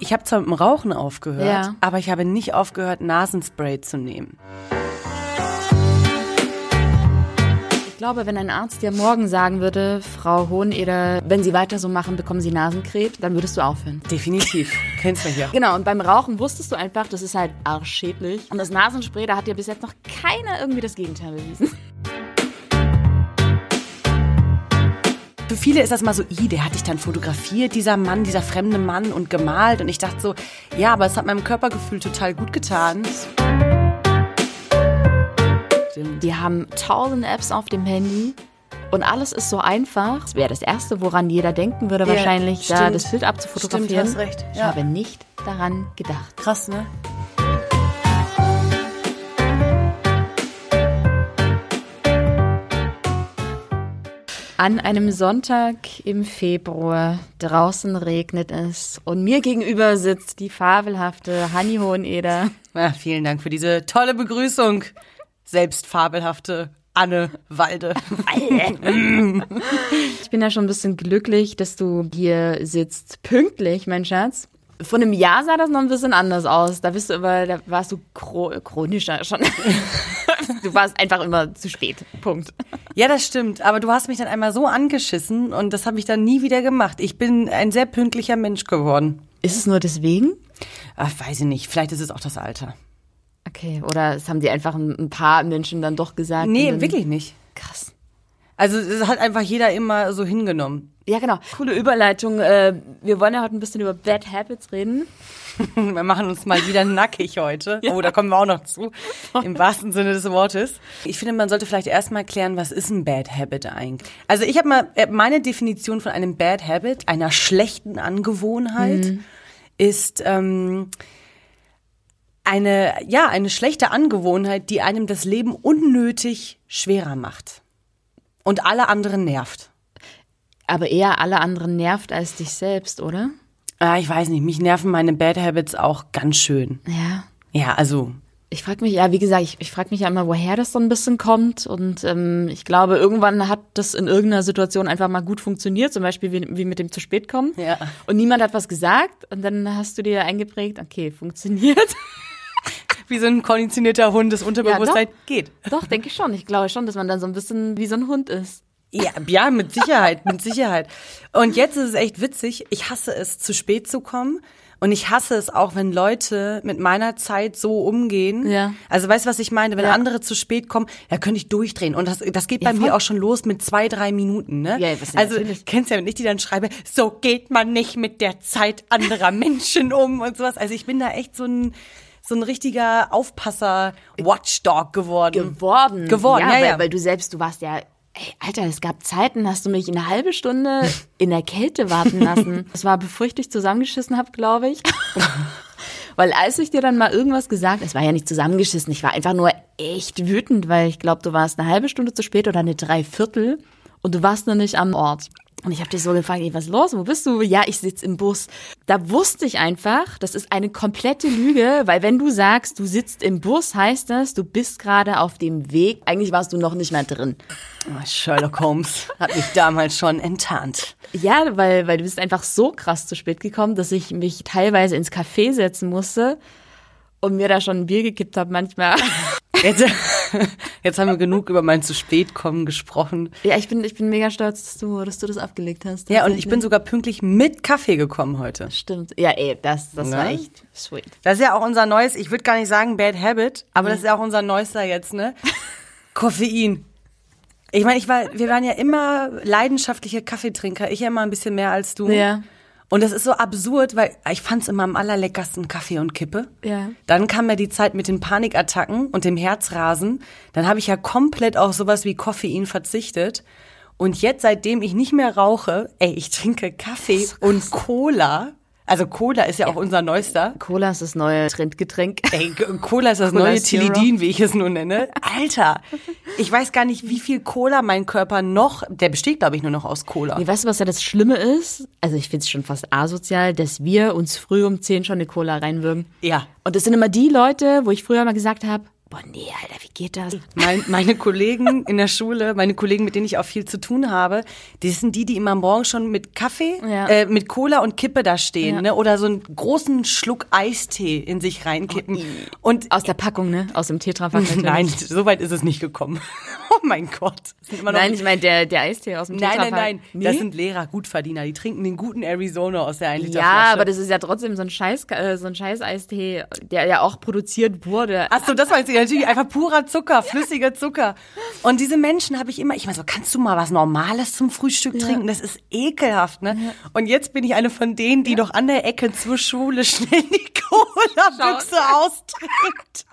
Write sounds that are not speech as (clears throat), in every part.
Ich habe zwar mit dem Rauchen aufgehört, Ja. aber ich habe nicht aufgehört, Nasenspray zu nehmen. Ich glaube, wenn ein Arzt dir morgen sagen würde, Frau Hoheneder, wenn Sie weiter so machen, bekommen Sie Nasenkrebs, dann würdest du aufhören. Definitiv. (laughs) Kennst du ja. Genau, und beim Rauchen wusstest du einfach, das ist halt arschschädlich. Und das Nasenspray, da hat dir bis jetzt noch keiner irgendwie das Gegenteil bewiesen. Für viele ist das mal so, i, der hat dich dann fotografiert, dieser Mann, dieser fremde Mann und gemalt. Und ich dachte so, ja, aber es hat meinem Körpergefühl total gut getan. Die haben tausend Apps auf dem Handy und alles ist so einfach. Das wäre das Erste, woran jeder denken würde, Ja, wahrscheinlich, da stimmt. das Bild abzufotografieren. Stimmt, hast recht, Ich ja. habe nicht daran gedacht. Krass, ne? An einem Sonntag im Februar, draußen regnet es und mir gegenüber sitzt die fabelhafte Hanni Hoheneder. Ja, vielen Dank für diese tolle Begrüßung. Selbst fabelhafte Anne Walde. (laughs) Ich bin ja schon ein bisschen glücklich, dass du hier sitzt. Pünktlich, mein Schatz. Vor einem Jahr sah das noch ein bisschen anders aus. Da bist du aber, da warst du chro chronischer schon. (laughs) Du warst einfach immer zu spät. Punkt. Ja, das stimmt. Aber du hast mich dann einmal so angeschissen und das habe ich dann nie wieder gemacht. Ich bin ein sehr pünktlicher Mensch geworden. Ist es nur deswegen? Ach, weiß ich nicht. Vielleicht ist es auch das Alter. Okay, oder es haben dir einfach ein, paar Menschen dann doch gesagt. Nee, wirklich nicht. Krass. Also es hat einfach jeder immer so hingenommen. Ja, genau. Coole Überleitung. Äh, wir wollen ja heute ein bisschen über Bad Habits reden. (laughs) Wir machen uns mal wieder nackig heute. Oh, da kommen wir auch noch zu. Im wahrsten Sinne des Wortes. Ich finde, man sollte vielleicht erstmal klären, was ist ein Bad Habit eigentlich? Also ich habe mal, äh, meine Definition von einem Bad Habit, einer schlechten Angewohnheit, ist ähm, eine, ja, eine schlechte Angewohnheit, die einem das Leben unnötig schwerer macht. Und alle anderen nervt. Aber eher alle anderen nervt als dich selbst, oder? Ah, ich weiß nicht, mich nerven meine Bad Habits auch ganz schön. Ja. Ja, also Ich frage mich, ja, wie gesagt, ich, ich frage mich ja immer, woher das so ein bisschen kommt. Und ähm, ich glaube, irgendwann hat das in irgendeiner Situation einfach mal gut funktioniert, zum Beispiel wie, wie mit dem zu spät kommen. Ja. Und niemand hat was gesagt. Und dann hast du dir eingeprägt, okay, funktioniert. (laughs) wie so ein konditionierter Hund das Unterbewusstsein Ja, geht. Doch, denke ich schon. Ich glaube schon, dass man dann so ein bisschen wie so ein Hund ist. Ja, ja, mit Sicherheit, mit Sicherheit. Und jetzt ist es echt witzig. Ich hasse es, zu spät zu kommen. Und ich hasse es auch, wenn Leute mit meiner Zeit so umgehen. Ja. Also weißt du, was ich meine? Wenn Ja. andere zu spät kommen, ja, könnte ich durchdrehen. Und das, das geht Ja, bei voll. mir auch schon los mit zwei, drei Minuten, ne? Ja, was also, natürlich. kennst ja, wenn ich die dann schreibe, so geht man nicht mit der Zeit anderer Menschen um und sowas. Also ich bin da echt so ein, so ein richtiger Aufpasser-Watchdog geworden. geworden. Geworden, ja, weil, ja. weil du selbst, du warst ja, ey, Alter, es gab Zeiten, hast du mich eine halbe Stunde in der Kälte warten lassen. (laughs) Das war, bevor ich dich zusammengeschissen habe, glaube (laughs) ich. Weil als ich dir dann mal irgendwas gesagt, es war ja nicht zusammengeschissen, ich war einfach nur echt wütend, weil ich glaube, du warst eine halbe Stunde zu spät oder eine Dreiviertel und du warst noch nicht am Ort. Und ich habe dich so gefragt, ey, was ist los? Wo bist du? Ja, ich sitz im Bus. Da wusste ich einfach, das ist eine komplette Lüge, weil wenn du sagst, du sitzt im Bus, heißt das, du bist gerade auf dem Weg. Eigentlich warst du noch nicht mal drin. Oh, Sherlock Holmes hat mich damals schon enttarnt. Ja, weil, weil du bist einfach so krass zu spät gekommen, dass ich mich teilweise ins Café setzen musste und mir da schon ein Bier gekippt habe manchmal. (laughs) Jetzt, jetzt haben wir genug über mein zu spät kommen gesprochen. Ja, ich bin, ich bin mega stolz, dass du, dass du das abgelegt hast. Ja, und ich bin sogar pünktlich mit Kaffee gekommen heute. Stimmt. Ja, ey, das, das Ne? war echt sweet. Das ist ja auch unser neues, ich würde gar nicht sagen Bad Habit, aber das ist ja auch unser neuester jetzt, ne? (laughs) Koffein. Ich meine, ich war, wir waren ja immer leidenschaftliche Kaffeetrinker. Ich ja immer ein bisschen mehr als du. Ja. Und das ist so absurd, weil ich fand's immer am allerleckersten Kaffee und Kippe. Ja. Dann kam ja die Zeit mit den Panikattacken und dem Herzrasen. Dann habe ich ja komplett auf sowas wie Koffein verzichtet. Und jetzt, seitdem ich nicht mehr rauche, ey, ich trinke Kaffee und Cola. Also Cola ist ja, auch unser neuester. Cola ist das neue Trendgetränk. Ey, Cola ist das Cola neue. Tilidin, wie ich es nun nenne. Alter, ich weiß gar nicht, wie viel Cola mein Körper noch, der besteht, glaube ich, nur noch aus Cola. Nee, weißt du, was ja das Schlimme ist? Also ich finde es schon fast asozial, dass wir uns früh um 10 schon eine Cola reinwürgen. Ja. Und das sind immer die Leute, wo ich früher mal gesagt habe, Boah, nee, Alter, wie geht das? Mein, meine Kollegen in der Schule, meine Kollegen, mit denen ich auch viel zu tun habe, die sind die, die immer morgens schon mit Kaffee, Ja. äh, mit Cola und Kippe da stehen, Ja. ne? Oder so einen großen Schluck Eistee in sich reinkippen. und Aus der Packung, ne? Aus dem Tetrapack. (laughs) nein, so weit ist es nicht gekommen. Oh mein Gott. Nein, ich meine, der, der Eistee aus dem nein, nein, nein. Nee? Das sind Lehrer, Gutverdiener. Die trinken den guten Arizona aus der 1 Liter ja, Flasche. aber das ist ja trotzdem so ein Scheiß, äh, so ein Scheiß Eistee, der ja auch produziert wurde. Ach so, das weiß ich natürlich einfach purer Zucker, flüssiger Zucker. Und diese Menschen habe ich immer, ich meine so, kannst du mal was Normales zum Frühstück trinken? Das ist ekelhaft, ne? Und jetzt bin ich eine von denen, die doch an der Ecke zur Schule schnell die Cola-Büchse austrinkt.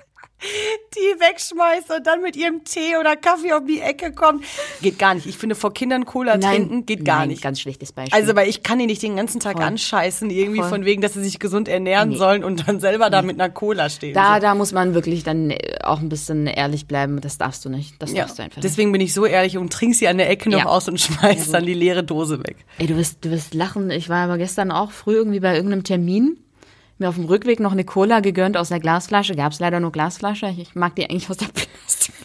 (laughs) Die wegschmeißt und dann mit ihrem Tee oder Kaffee um die Ecke kommt. Geht gar nicht. Ich finde, vor Kindern Cola trinken geht gar nein, nicht. Ganz schlechtes Beispiel. Also, weil ich kann die nicht den ganzen Tag Voll. anscheißen, irgendwie Voll. von wegen, dass sie sich gesund ernähren Nee. sollen und dann selber da mit einer Cola stehen. da, So. da muss man wirklich dann äh, auch ein bisschen ehrlich bleiben. Das darfst du nicht. Das Ja, darfst du einfach nicht. deswegen bin ich so ehrlich und trink sie an der Ecke noch Ja. aus und (laughs) schmeiß dann die leere Dose weg. Ey, du wirst, du wirst lachen. Ich war aber gestern auch früh irgendwie bei irgendeinem Termin. Mir auf dem Rückweg noch eine Cola gegönnt aus der Glasflasche. Gab's leider nur Glasflasche. Ich mag die eigentlich aus der Plastikflasche.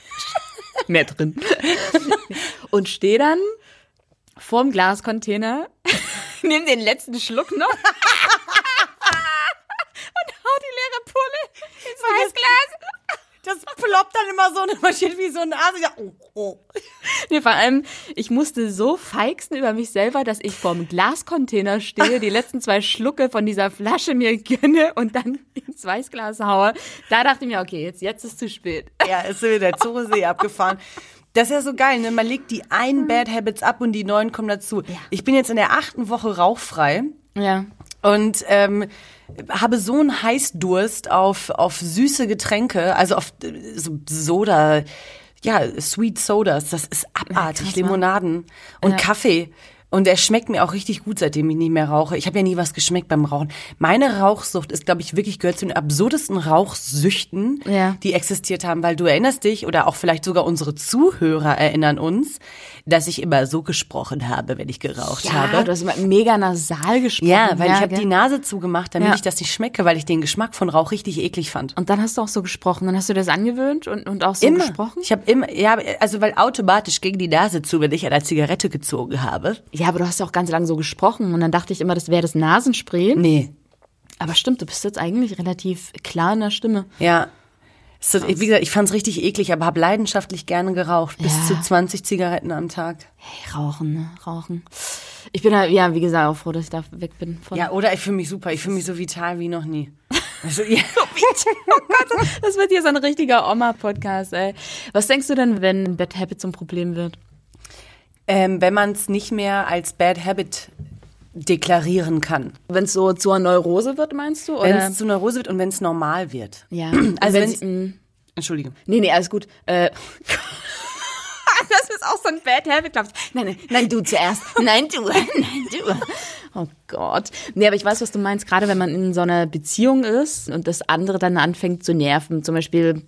Mehr drin. Und stehe dann vorm Glascontainer, (laughs) nimm den letzten Schluck noch (laughs) und hau die leere Pulle ins Weißglas. Das ploppt dann immer so und man steht wie so ein Asi. Ja, oh, oh. Nee, vor allem, ich musste so feixen über mich selber, dass ich vorm Glascontainer stehe, die letzten zwei Schlucke von dieser Flasche mir gönne und dann ins Weißglas haue. Da dachte ich mir, okay, jetzt, jetzt ist zu spät. Ja, ist wieder der Zoosee abgefahren. Das ist ja so geil, ne? Man legt die einen Bad Habits ab und die neuen kommen dazu. Ich bin jetzt in der achten Woche rauchfrei. Ja. Und ähm, habe so einen Heißdurst auf, auf süße Getränke, also auf äh, so Soda, ja, Sweet Sodas, das ist abartig, krass, ne? Limonaden und Kaffee. Und er schmeckt mir auch richtig gut, seitdem ich nicht mehr rauche. Ich habe ja nie was geschmeckt beim Rauchen. Meine Rauchsucht ist, glaube ich, wirklich gehört zu den absurdesten Rauchsüchten, Ja. die existiert haben, weil du erinnerst dich oder auch vielleicht sogar unsere Zuhörer erinnern uns, dass ich immer so gesprochen habe, wenn ich geraucht Ja, habe. du hast immer mega nasal gesprochen. Ja, weil ich habe die Nase zugemacht, damit Ja. ich das nicht schmecke, weil ich den Geschmack von Rauch richtig eklig fand. Und dann hast du auch so gesprochen. Dann hast du das angewöhnt und, und auch so immer. gesprochen? Ich habe immer, ja, also weil automatisch ging die Nase zu, wenn ich an der Zigarette gezogen habe. Ja, aber du hast ja auch ganz lange so gesprochen. Und dann dachte ich immer, das wäre das Nasenspray. Nee. Aber stimmt, du bist jetzt eigentlich relativ klar in der Stimme. Ja. So, wie gesagt, ich fand's richtig eklig, aber habe leidenschaftlich gerne geraucht. Bis Ja. zu 20 Zigaretten am Tag. Hey, rauchen, ne? Rauchen. Ich bin ja, ja, wie gesagt, auch froh, dass ich da weg bin. Von Ja, oder ich fühle mich super. Ich fühle mich so vital wie noch nie. (laughs) Also, ja. Das wird hier so ein richtiger Oma-Podcast, ey. Was denkst du denn, wenn Bad Habit zum Problem wird? Ähm, wenn man es nicht mehr als Bad Habit deklarieren kann. Wenn es so zur Neurose wird, meinst du? Wenn es zu Neurose wird und wenn es normal wird. ja. (clears throat) Also Also wenn wenn es- mh. Entschuldige. Nee, nee, alles gut. Äh, (laughs) das ist auch so ein Bad Habit, glaubst du? Nein, nein, nein, du zuerst. Nein, du. (laughs) Nein, du. Oh Gott. Nee, aber ich weiß, was du meinst. Gerade wenn man in so einer Beziehung ist und das andere dann anfängt zu nerven. Zum Beispiel,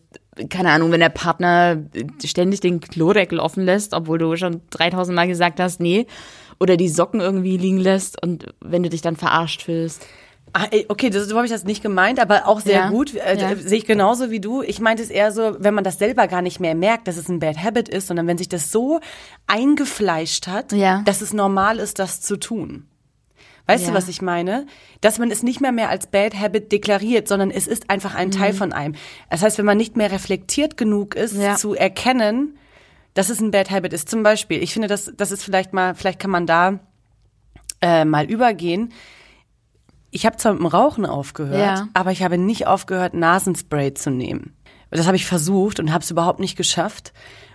keine Ahnung, wenn der Partner ständig den Klodeckel offen lässt, obwohl du schon 3000 Mal gesagt hast, nee. Oder die Socken irgendwie liegen lässt und wenn du dich dann verarscht fühlst. Ah, okay, das, so habe ich das nicht gemeint, aber auch sehr Ja, gut. Äh, ja. Sehe ich genauso wie du. Ich meinte es eher so, wenn man das selber gar nicht mehr merkt, dass es ein Bad Habit ist, sondern wenn sich das so eingefleischt hat, Ja. dass es normal ist, das zu tun. Weißt du, Ja. was ich meine? Dass man es nicht mehr mehr als Bad Habit deklariert, sondern es ist einfach ein Teil von einem. Das heißt, wenn man nicht mehr reflektiert genug ist, Mhm. Ja. zu erkennen, dass es ein Bad Habit ist. Zum Beispiel, ich finde, das, das ist vielleicht mal, vielleicht kann man da äh, mal übergehen. Ich habe zwar mit dem Rauchen aufgehört, Ja. aber ich habe nicht aufgehört, Nasenspray zu nehmen. Das habe ich versucht und habe es überhaupt nicht geschafft.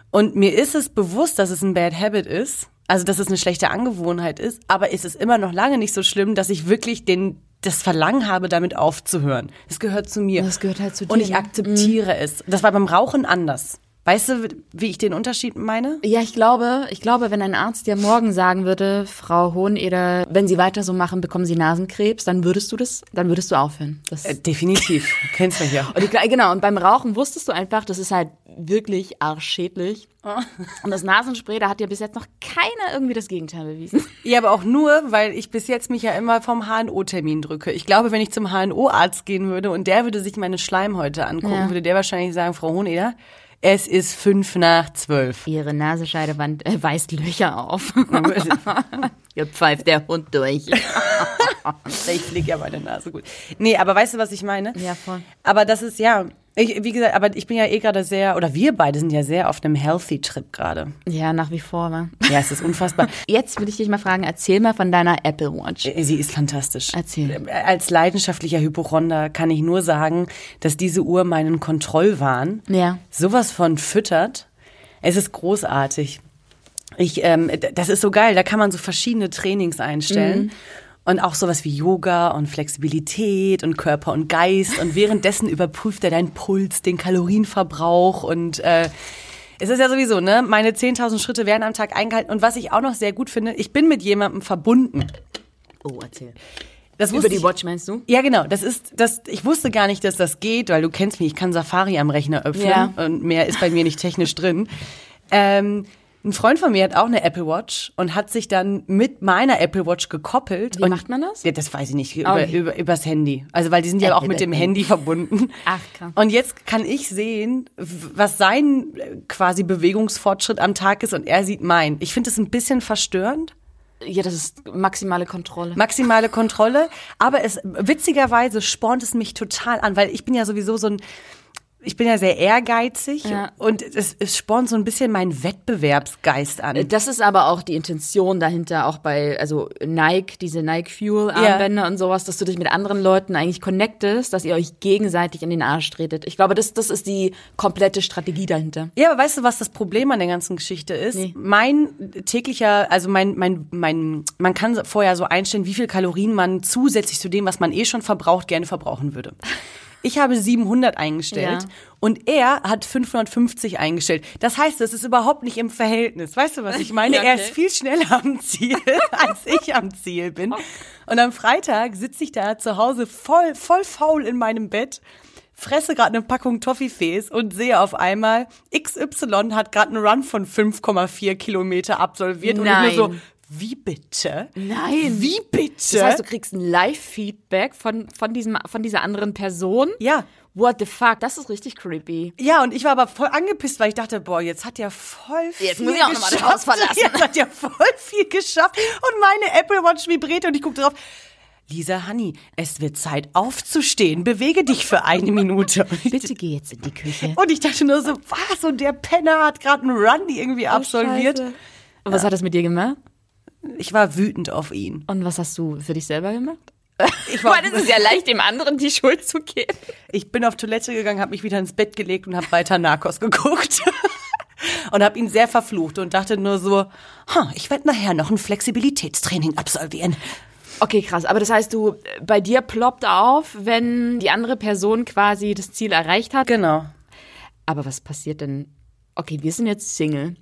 Und mir ist es bewusst, dass es ein Bad Habit ist, also dass es eine schlechte Angewohnheit ist, aber es ist immer noch lange nicht so schlimm, dass ich wirklich den das Verlangen habe, damit aufzuhören. Es gehört zu mir. Das gehört halt zu Und dir, ich ne? akzeptiere es. Das war beim Rauchen anders. Weißt du, wie ich den Unterschied meine? Ja, ich glaube, ich glaube, wenn ein Arzt dir morgen sagen würde, Frau Hoheneder, wenn Sie weiter so machen, bekommen Sie Nasenkrebs, dann würdest du das, dann würdest du aufhören. Das Äh, definitiv. (laughs) Kennst du ja. und ich, genau, und beim Rauchen wusstest du einfach, das ist halt wirklich arschschädlich. Und das Nasenspray, da hat dir bis jetzt noch keiner irgendwie das Gegenteil bewiesen. Ja, aber auch nur, weil ich bis jetzt mich ja immer vom HNO-Termin drücke. Ich glaube, wenn ich zum HNO-Arzt gehen würde und der würde sich meine Schleimhäute angucken, Ja. würde der wahrscheinlich sagen, Frau Hoheneder, es ist fünf nach zwölf. Ihre Nasenscheidewand äh, weist Löcher auf. Hier (laughs) pfeift der Hund durch. (laughs) Ich fliege ja meine Nase gut. Nee, aber weißt du, was ich meine? Ja, voll. Aber das ist ja, ich, wie gesagt, aber ich bin ja eh gerade sehr, oder wir beide sind ja sehr auf einem Healthy-Trip gerade. Ja, nach wie vor, wa? Ja, es ist unfassbar. (laughs) Jetzt will ich dich mal fragen, erzähl mal von deiner Apple Watch. Sie ist fantastisch. Erzähl. Als leidenschaftlicher Hypochonder kann ich nur sagen, dass diese Uhr meinen Kontrollwahn Ja. sowas von füttert. Es ist großartig. Ich, ähm, das ist so geil. Da kann man so verschiedene Trainings einstellen. Und auch sowas wie Yoga und Flexibilität und Körper und Geist. Und währenddessen überprüft er deinen Puls, den Kalorienverbrauch und äh, es ist ja sowieso, ne? Meine 10.000 Schritte werden am Tag eingehalten. Und was ich auch noch sehr gut finde, ich bin mit jemandem verbunden. Oh, erzähl. Das Über die Watch meinst du? ja, genau. Das ist, das, ich wusste gar nicht, dass das geht, weil du kennst mich, ich kann Safari am Rechner öffnen Ja. und mehr ist bei mir nicht technisch drin. Ähm, ein Freund von mir hat auch eine Apple Watch und hat sich dann mit meiner Apple Watch gekoppelt. Wie und, macht man das? Ja, das weiß ich nicht, über, Okay. über, übers Handy. Also, weil die sind ja auch mit dem Handy verbunden. Ach, krass. Und jetzt kann ich sehen, was sein äh, quasi Bewegungsfortschritt am Tag ist und er sieht mein. Ich finde es ein bisschen verstörend. Ja, das ist maximale Kontrolle. maximale Kontrolle. Aber es witzigerweise spornt es mich total an, weil ich bin ja sowieso so ein ich bin ja sehr ehrgeizig Ja. und es, es spornt so ein bisschen meinen Wettbewerbsgeist an. Das ist aber auch die Intention dahinter, auch bei, also Nike, diese Nike Fuel Armbänder und sowas, dass du dich mit anderen Leuten eigentlich connectest, dass ihr euch gegenseitig in den Arsch tretet. Ich glaube, das, das ist die komplette Strategie dahinter. Ja, aber weißt du, was das Problem an der ganzen Geschichte ist? Nee. Mein täglicher, also mein, mein, mein, man kann vorher so einstellen, wie viel Kalorien man zusätzlich zu dem, was man eh schon verbraucht, gerne verbrauchen würde. Ich habe 700 eingestellt Ja. und er hat 550 eingestellt. Das heißt, das ist überhaupt nicht im Verhältnis. Weißt du, was ich meine? (laughs) Okay. Er ist viel schneller am Ziel, (laughs) als ich am Ziel bin. Und am Freitag sitze ich da zu Hause voll, voll faul in meinem Bett fresse gerade eine Packung Toffifees und sehe auf einmal, XY hat gerade einen Run von 5,4 Kilometer absolviert. Und ich Nein. nur so, wie bitte? Nein. Wie bitte? Das heißt, du kriegst ein Live-Feedback von, von, diesem, von dieser anderen Person. ja. What the fuck? Das ist richtig creepy. Ja, und ich war aber voll angepisst, weil ich dachte, boah, jetzt hat er voll viel Jetzt muss ich auch noch mal das. Haus verlassen. (laughs) Jetzt hat er voll viel geschafft. Und meine Apple Watch vibriert und ich gucke drauf. Lisa Honey, es wird Zeit aufzustehen. Bewege dich für eine Minute. (laughs) Bitte geh jetzt in die Küche. Und ich dachte nur so, was? Und der Penner hat gerade einen Run irgendwie absolviert. Und was hat das mit dir gemacht? Ich war wütend auf ihn. Und was hast du für dich selber gemacht? (laughs) Ich, war, (laughs) Weil es ist ja leicht, dem anderen die Schuld zu geben. ich bin auf Toilette gegangen, habe mich wieder ins Bett gelegt und habe weiter Narcos geguckt. (laughs) und habe ihn sehr verflucht und dachte nur so, ha, ich werde nachher noch ein Flexibilitätstraining absolvieren. Okay, krass. Aber das heißt, du, bei dir ploppt auf, wenn die andere Person quasi das Ziel erreicht hat. Genau. Aber was passiert denn? Okay, wir sind jetzt Single.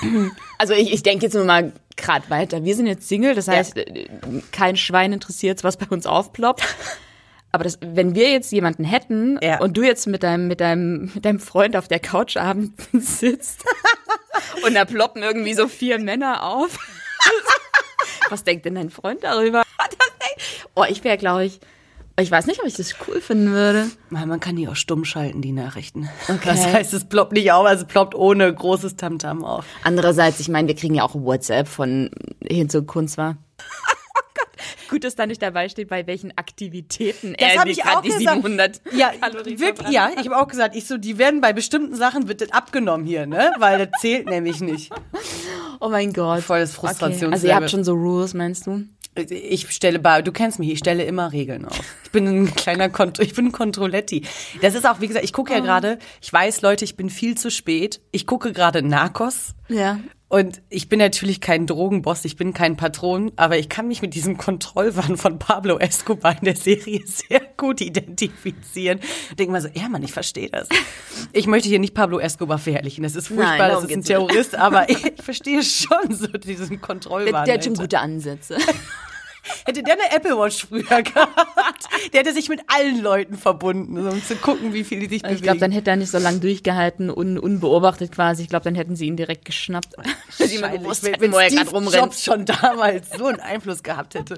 (laughs) Also ich, ich denke jetzt nur mal gerade weiter. Wir sind jetzt Single, das heißt, äh, kein Schwein interessiert, was bei uns aufploppt. Aber das, wenn wir jetzt jemanden hätten Ja. und du jetzt mit deinem, mit deinem, mit deinem Freund auf der Couch abends sitzt (laughs) und da ploppen irgendwie so vier Männer auf. (laughs) Was denkt denn dein Freund darüber? Oh, ich wäre, glaube ich, ich weiß nicht, ob ich das cool finden würde. Man kann die auch stumm schalten, die Nachrichten. Okay. Das heißt, es ploppt nicht auf, also es ploppt ohne großes Tamtam auf. Andererseits, ich meine, wir kriegen ja auch WhatsApp von hin zu Kunst war. (laughs) Gut, dass da nicht dabei steht, bei welchen Aktivitäten Das er ich auch die gesagt. 700 ja, Kalorien wirklich, ja, ich habe auch gesagt, ich so, die werden bei bestimmten Sachen wird das abgenommen hier, ne? Weil das zählt nämlich nicht. Oh mein Gott. Volles Okay. Frustrationslevel. Also ihr habt schon so Rules, meinst du? Ich stelle bei, du kennst mich, ich stelle immer Regeln auf. Ich bin ein kleiner Kont ich bin ein Kontrolletti. Das ist auch, wie gesagt, ich gucke ja gerade, ich weiß, Leute, ich bin viel zu spät. Ich gucke gerade Narcos Ja. Und ich bin natürlich kein Drogenboss, ich bin kein Patron, aber ich kann mich mit diesem Kontrollwahn von Pablo Escobar in der Serie sehr gut identifizieren. Denke mal so, ja Mann, ich verstehe das. Ich möchte hier nicht Pablo Escobar verherrlichen, das ist furchtbar, Nein, das ist ein. Terrorist, aber ich, (laughs) ich verstehe schon so diesen Kontrollwahn. Der hat schon gute Ansätze. (laughs) Hätte der eine Apple Watch früher (laughs) gehabt, der hätte sich mit allen Leuten verbunden, um zu gucken, wie viel die sich bewegen. Ich glaube, dann hätte er nicht so lange durchgehalten, un unbeobachtet quasi. Ich glaube, dann hätten sie ihn direkt geschnappt. (laughs) Weil sie gewusst wenn, hätten, wenn wo er gerade rumrennt. Jobs schon damals so einen Einfluss gehabt hätte.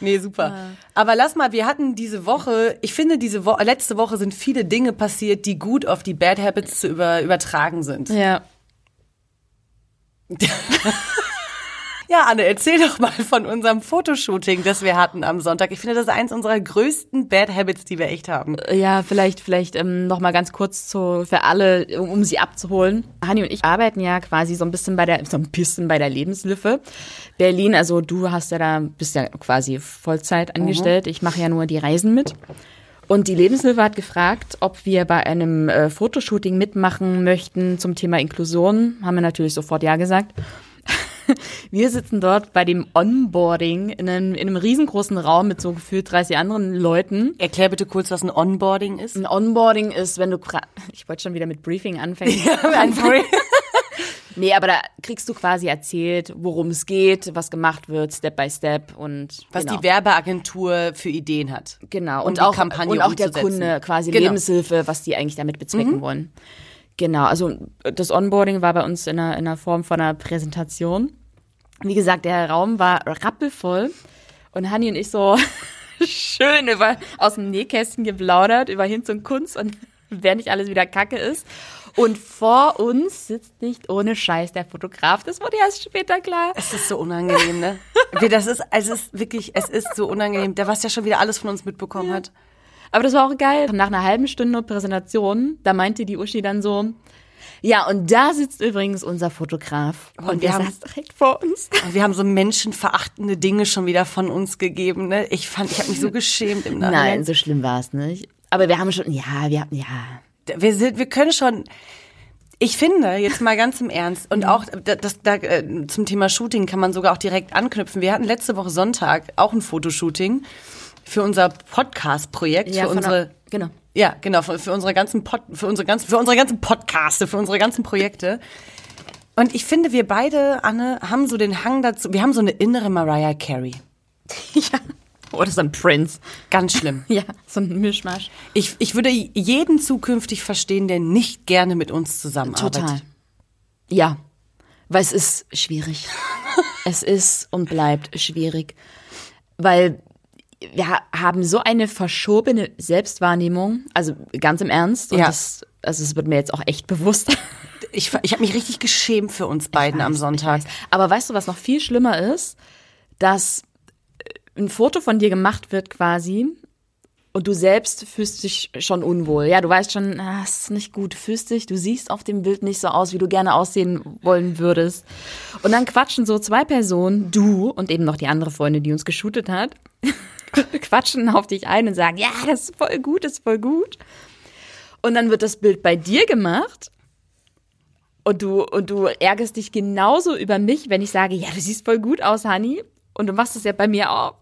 Nee, super. Aber lass mal, wir hatten diese Woche, ich finde, diese Wo letzte Woche sind viele Dinge passiert, die gut auf die Bad Habits zu über übertragen sind. Ja. (laughs) Ja, Anne, erzähl doch mal von unserem Fotoshooting, das wir hatten am Sonntag. Ich finde, das ist eins unserer größten Bad Habits, die wir echt haben. Ja, vielleicht, vielleicht ähm, noch mal ganz kurz zu, für alle, um, um sie abzuholen. Hani und ich arbeiten ja quasi so ein bisschen bei der, so ein bisschen bei der Lebenshilfe Berlin. Also du hast ja da, bist ja quasi Vollzeit angestellt. Ich mache ja nur die Reisen mit. Und die Lebenshilfe hat gefragt, ob wir bei einem äh, Fotoshooting mitmachen möchten zum Thema Inklusion. Haben wir natürlich sofort ja gesagt. (laughs) Wir sitzen dort bei dem Onboarding in einem, in einem riesengroßen Raum mit so gefühlt 30 anderen Leuten. Erklär bitte kurz, was ein Onboarding ist. Ein Onboarding ist, wenn du (laughs) ich wollte schon wieder mit Briefing anfangen. Ein (laughs) Free- Nee, aber da kriegst du quasi erzählt, worum es geht, was gemacht wird, Step by Step und was genau. die Werbeagentur für Ideen hat. genau um und auch Kampagne und auch der. Kunde quasi Genau. Mhm. Lebenshilfe, was die eigentlich damit bezwecken wollen. Genau, also das Onboarding war bei uns in einer, in einer Form von einer Präsentation. Wie gesagt, der Raum war rappelvoll und Hanni und ich so (laughs) schön über aus dem Nähkästchen geplaudert über Hinz und Kunst und (laughs) wer nicht alles wieder Kacke ist. Und vor uns sitzt nicht ohne Scheiß der Fotograf. Das wurde erst später klar. Es ist so unangenehm, ne? Das ist, es ist wirklich, es ist so unangenehm. Der, was ja schon wieder alles von uns mitbekommen hat. Aber das war auch geil. Nach einer halben Stunde Präsentation, da meinte die Uschi dann so, ja, und da sitzt übrigens unser Fotograf. Und, wir der haben- saß direkt vor uns. Wir haben so menschenverachtende Dinge schon wieder von uns gegeben, ne? Ich fand, ich habe mich so (laughs) geschämt im Nein, Nachhinein. so schlimm war es nicht. Aber wir haben schon, ja, wir haben, ja. Wir sind, wir können schon. Ich finde, jetzt mal ganz im Ernst, und auch da- das, da, äh, zum Thema Shooting kann man sogar auch direkt anknüpfen. Wir hatten letzte Woche Sonntag auch ein Fotoshooting für unser Podcast-Projekt, ja für unsere, genau. Ja, genau, für, für unsere ganzen Pod, für unsere ganzen, für unsere ganzen Podcaste, für unsere ganzen Projekte. Und ich finde, wir beide, Anne, haben so den Hang dazu, wir haben so eine innere Mariah Carey. (laughs) ja. Oder so ein Prince. Ganz schlimm. (laughs) Ja, so ein Mischmasch. Ich, ich würde jeden zukünftig verstehen, der nicht gerne mit uns zusammenarbeitet. Total. Ja, weil es ist schwierig. (laughs) es ist und bleibt schwierig, weil wir haben so eine verschobene Selbstwahrnehmung, also ganz im Ernst. Und Ja. das, also es wird mir jetzt auch echt bewusst. (laughs) Ich, ich habe mich richtig geschämt für uns beiden am Sonntag. Aber weißt du, was noch viel schlimmer ist? Dass äh, ein Foto von dir gemacht wird quasi und du selbst fühlst dich schon unwohl. Ja, du weißt schon, ah, ist nicht gut, fühlst dich, du siehst auf dem Bild nicht so aus, wie du gerne aussehen wollen würdest. Und dann quatschen so zwei Personen, du und eben noch die andere Freundin, die uns geshootet hat, (laughs) (laughs) quatschen auf dich ein und sagen, ja, das ist voll gut, das ist voll gut. Und dann wird das Bild bei dir gemacht und du, und du ärgerst dich genauso über mich, wenn ich sage, ja, du siehst voll gut aus, Honey. Und du machst das ja bei mir auch.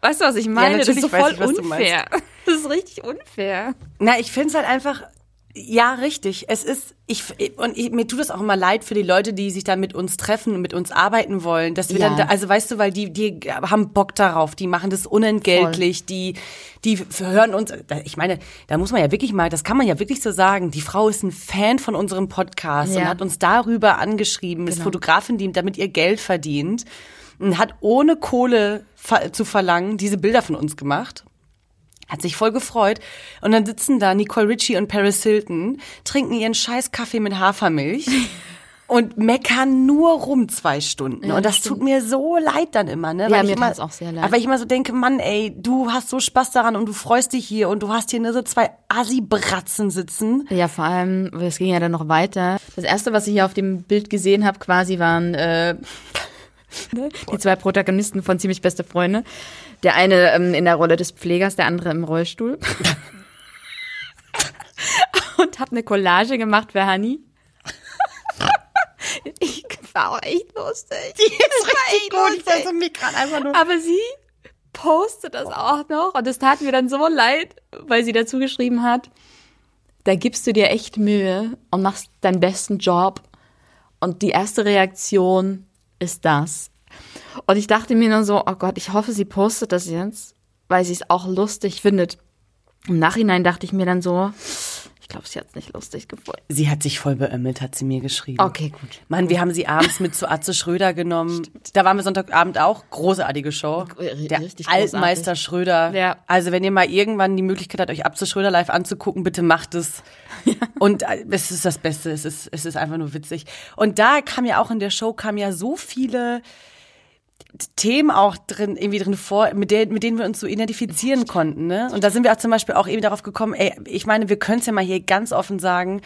Weißt du, was ich meine? das ist so voll ich, unfair. Das ist richtig unfair. Na, ich finde es halt einfach, ja, richtig. Es ist, ich, und ich, mir tut es auch immer leid für die Leute, die sich da mit uns treffen und mit uns arbeiten wollen. Dass wir Ja. dann, da, also weißt du, weil die, die haben Bock darauf, die machen das unentgeltlich, die, die hören uns, ich meine, da muss man ja wirklich mal, das kann man ja wirklich so sagen, die Frau ist ein Fan von unserem Podcast und Ja. hat uns darüber angeschrieben, ist Fotografin, die damit ihr Geld verdient und hat ohne Kohle zu verlangen diese Bilder von uns gemacht. Hat sich voll gefreut. Und dann sitzen da Nicole Ritchie und Paris Hilton, trinken ihren scheiß Kaffee mit Hafermilch (laughs) und meckern nur rum zwei Stunden. und das tut mir so leid dann immer, ne? Ja, ich mir immer, auch sehr leid. Aber ich immer so denke, Mann, ey, du hast so Spaß daran und du freust dich hier und du hast hier nur so zwei Assi-Bratzen sitzen. Ja, vor allem, es ging ja dann noch weiter. Das erste, was ich hier auf dem Bild gesehen habe, quasi waren äh, (laughs) die zwei Protagonisten von Ziemlich beste Freunde. Der eine ähm, in der Rolle des Pflegers, der andere im Rollstuhl. (laughs) Und habe eine Collage gemacht für Hani. (laughs) Ich, war auch echt lustig. Die ist richtig gut. Ich versuche mich gerade einfach nur. Aber sie postet das auch noch und es tat mir dann so leid, weil sie dazu geschrieben hat, da gibst du dir echt Mühe und machst deinen besten Job und die erste Reaktion ist das. Und ich dachte mir dann so, oh Gott, ich hoffe, sie postet das jetzt, weil sie es auch lustig findet. Im Nachhinein dachte ich mir dann so, ich glaube, sie hat es nicht lustig gefunden. Sie hat sich voll beömmelt, hat sie mir geschrieben. Okay, gut. Mann, wir haben sie abends mit zu Atze Schröder genommen. Da waren wir Sonntagabend auch. Großartige Show. Der richtig Altmeister großartig. Schröder. Ja. Also wenn ihr mal irgendwann die Möglichkeit habt, euch Atze Schröder live anzugucken, bitte macht es. (laughs) Und äh, es ist das Beste. Es ist, es ist einfach nur witzig. Und da kam ja auch in der Show kam ja so viele Themen auch drin, irgendwie drin vor, mit, der, mit denen wir uns so identifizieren konnten. Ne? Und da sind wir auch zum Beispiel auch eben darauf gekommen, ey, ich meine, wir können es ja mal hier ganz offen sagen,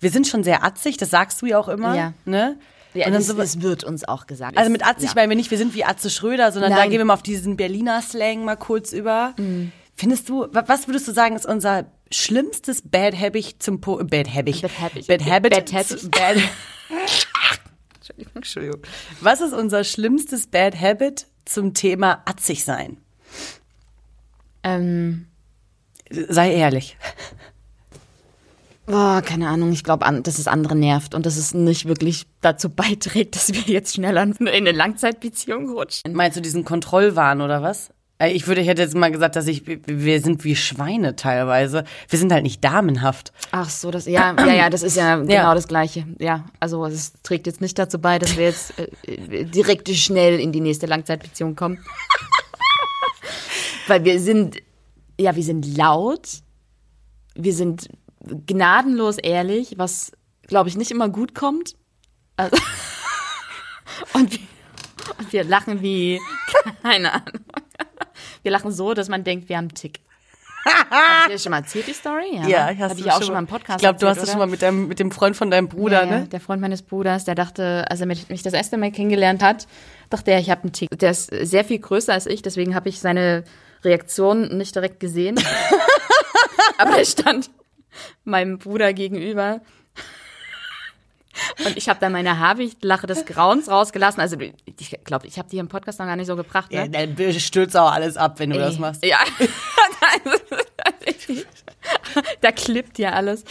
wir sind schon sehr atzig, das sagst du ja auch immer. Ja. Ne? Ja, Und dann das, das wird uns auch gesagt. also mit atzig ja. meinen wir nicht, wir sind wie Atze Schröder, sondern da Nein. gehen wir mal auf diesen Berliner Slang mal kurz über. Mhm. Findest du, wa- was würdest du sagen, ist unser schlimmstes Bad Habit zum po Bad Habit? Bad Habit. Bad Habit. Bad Habit. (laughs) (laughs) Bad Entschuldigung, Entschuldigung. Was ist unser schlimmstes Bad Habit zum Thema atzig sein? Ähm, Sei ehrlich. boah, keine Ahnung, ich glaube, dass es andere nervt und dass es nicht wirklich dazu beiträgt, dass wir jetzt schneller in eine Langzeitbeziehung rutschen. Meinst du diesen Kontrollwahn oder was? Äh, Ich würde, ich hätte jetzt mal gesagt, dass ich, wir sind wie Schweine teilweise. Wir sind halt nicht damenhaft. Ach so, das, ja, ja, ja, das ist ja genau das Gleiche. Ja, also es trägt jetzt nicht dazu bei, dass wir jetzt äh, äh, direkt schnell in die nächste Langzeitbeziehung kommen. (laughs) Weil wir sind, ja, wir sind laut, wir sind gnadenlos ehrlich, was, glaube ich, nicht immer gut kommt. Also, (laughs) und, wir, und wir lachen wie, (laughs) keine Ahnung. Wir lachen so, dass man denkt, wir haben einen Tick. (laughs) Hab ich dir schon mal erzählt, die Story? Ja, hast Habe du ich auch schon mal im Podcast Ich glaube, du hast das schon mal mit, deinem, mit dem Freund von deinem Bruder, ja, ja, ne? Der Freund meines Bruders, der dachte, als er mich mich das erste Mal kennengelernt hat, dachte er, ich habe einen Tick. Der ist sehr viel größer als ich, deswegen habe ich seine Reaktion nicht direkt gesehen. (laughs) Aber er stand meinem Bruder gegenüber. Und ich habe dann meine Habichtlache des Grauens rausgelassen. Also ich glaube, ich habe die im Podcast noch gar nicht so gebracht. Ne? Ja, dann stürzt auch alles ab, wenn du das Ey, machst. Ja. (laughs) da klippt ja alles.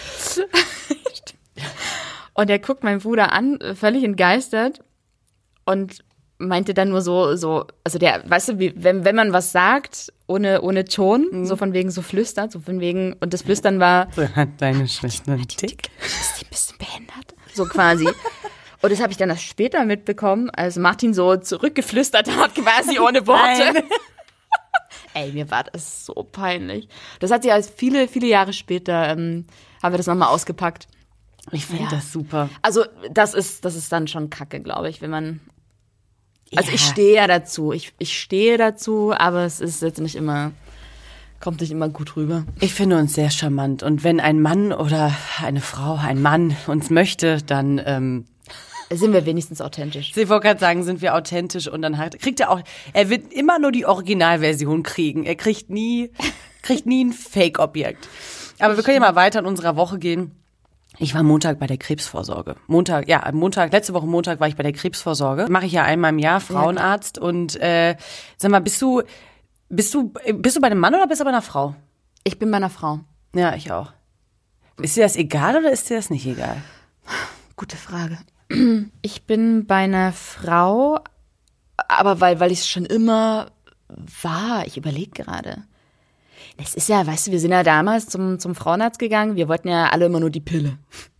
Und er guckt meinen Bruder an, völlig entgeistert und meinte dann nur so, so, also der, weißt du, wie, wenn, wenn man was sagt, ohne, ohne Ton, so von wegen so flüstert, so von wegen, und das Flüstern war, So hat deine Schwester einen Tick. ist die ein bisschen behindert? So quasi. Und das habe ich dann erst später mitbekommen, als Martin so zurückgeflüstert hat, quasi ohne Worte. (laughs) Ey, mir war das so peinlich. Das hat sie als viele, viele Jahre später, ähm, haben wir das nochmal ausgepackt. Ich finde Ja. das super. Also, das ist, das ist dann schon kacke, glaube ich, wenn man. Also, ich Ja. stehe ja dazu. Ich, ich stehe dazu, aber es ist jetzt nicht immer, kommt nicht immer gut rüber. Ich finde uns sehr charmant. Und wenn ein Mann oder eine Frau, ein Mann uns möchte, dann, ähm, Sind wir wenigstens authentisch. ich wollte gerade sagen, sind wir authentisch und dann hat, kriegt er auch, er wird immer nur die Originalversion kriegen. Er kriegt nie, kriegt nie ein Fake-Objekt. Aber wir können ja mal weiter in unserer Woche gehen. Ich war Montag bei der Krebsvorsorge. Montag, ja, am Montag, letzte Woche Montag war ich bei der Krebsvorsorge. Mache ich ja einmal im Jahr, Frauenarzt. und äh, sag mal, bist du, bist du, bist du bei einem Mann oder bist du bei einer Frau? Ich bin bei einer Frau. Ja, ich auch. Ist dir das egal oder ist dir das nicht egal? Gute Frage. (clears throat) Ich bin bei einer Frau, aber weil, weil ich es schon immer war. Ich überlege gerade. Es ist ja, weißt du, wir sind ja damals zum, zum Frauenarzt gegangen. Wir wollten ja alle immer nur die Pille.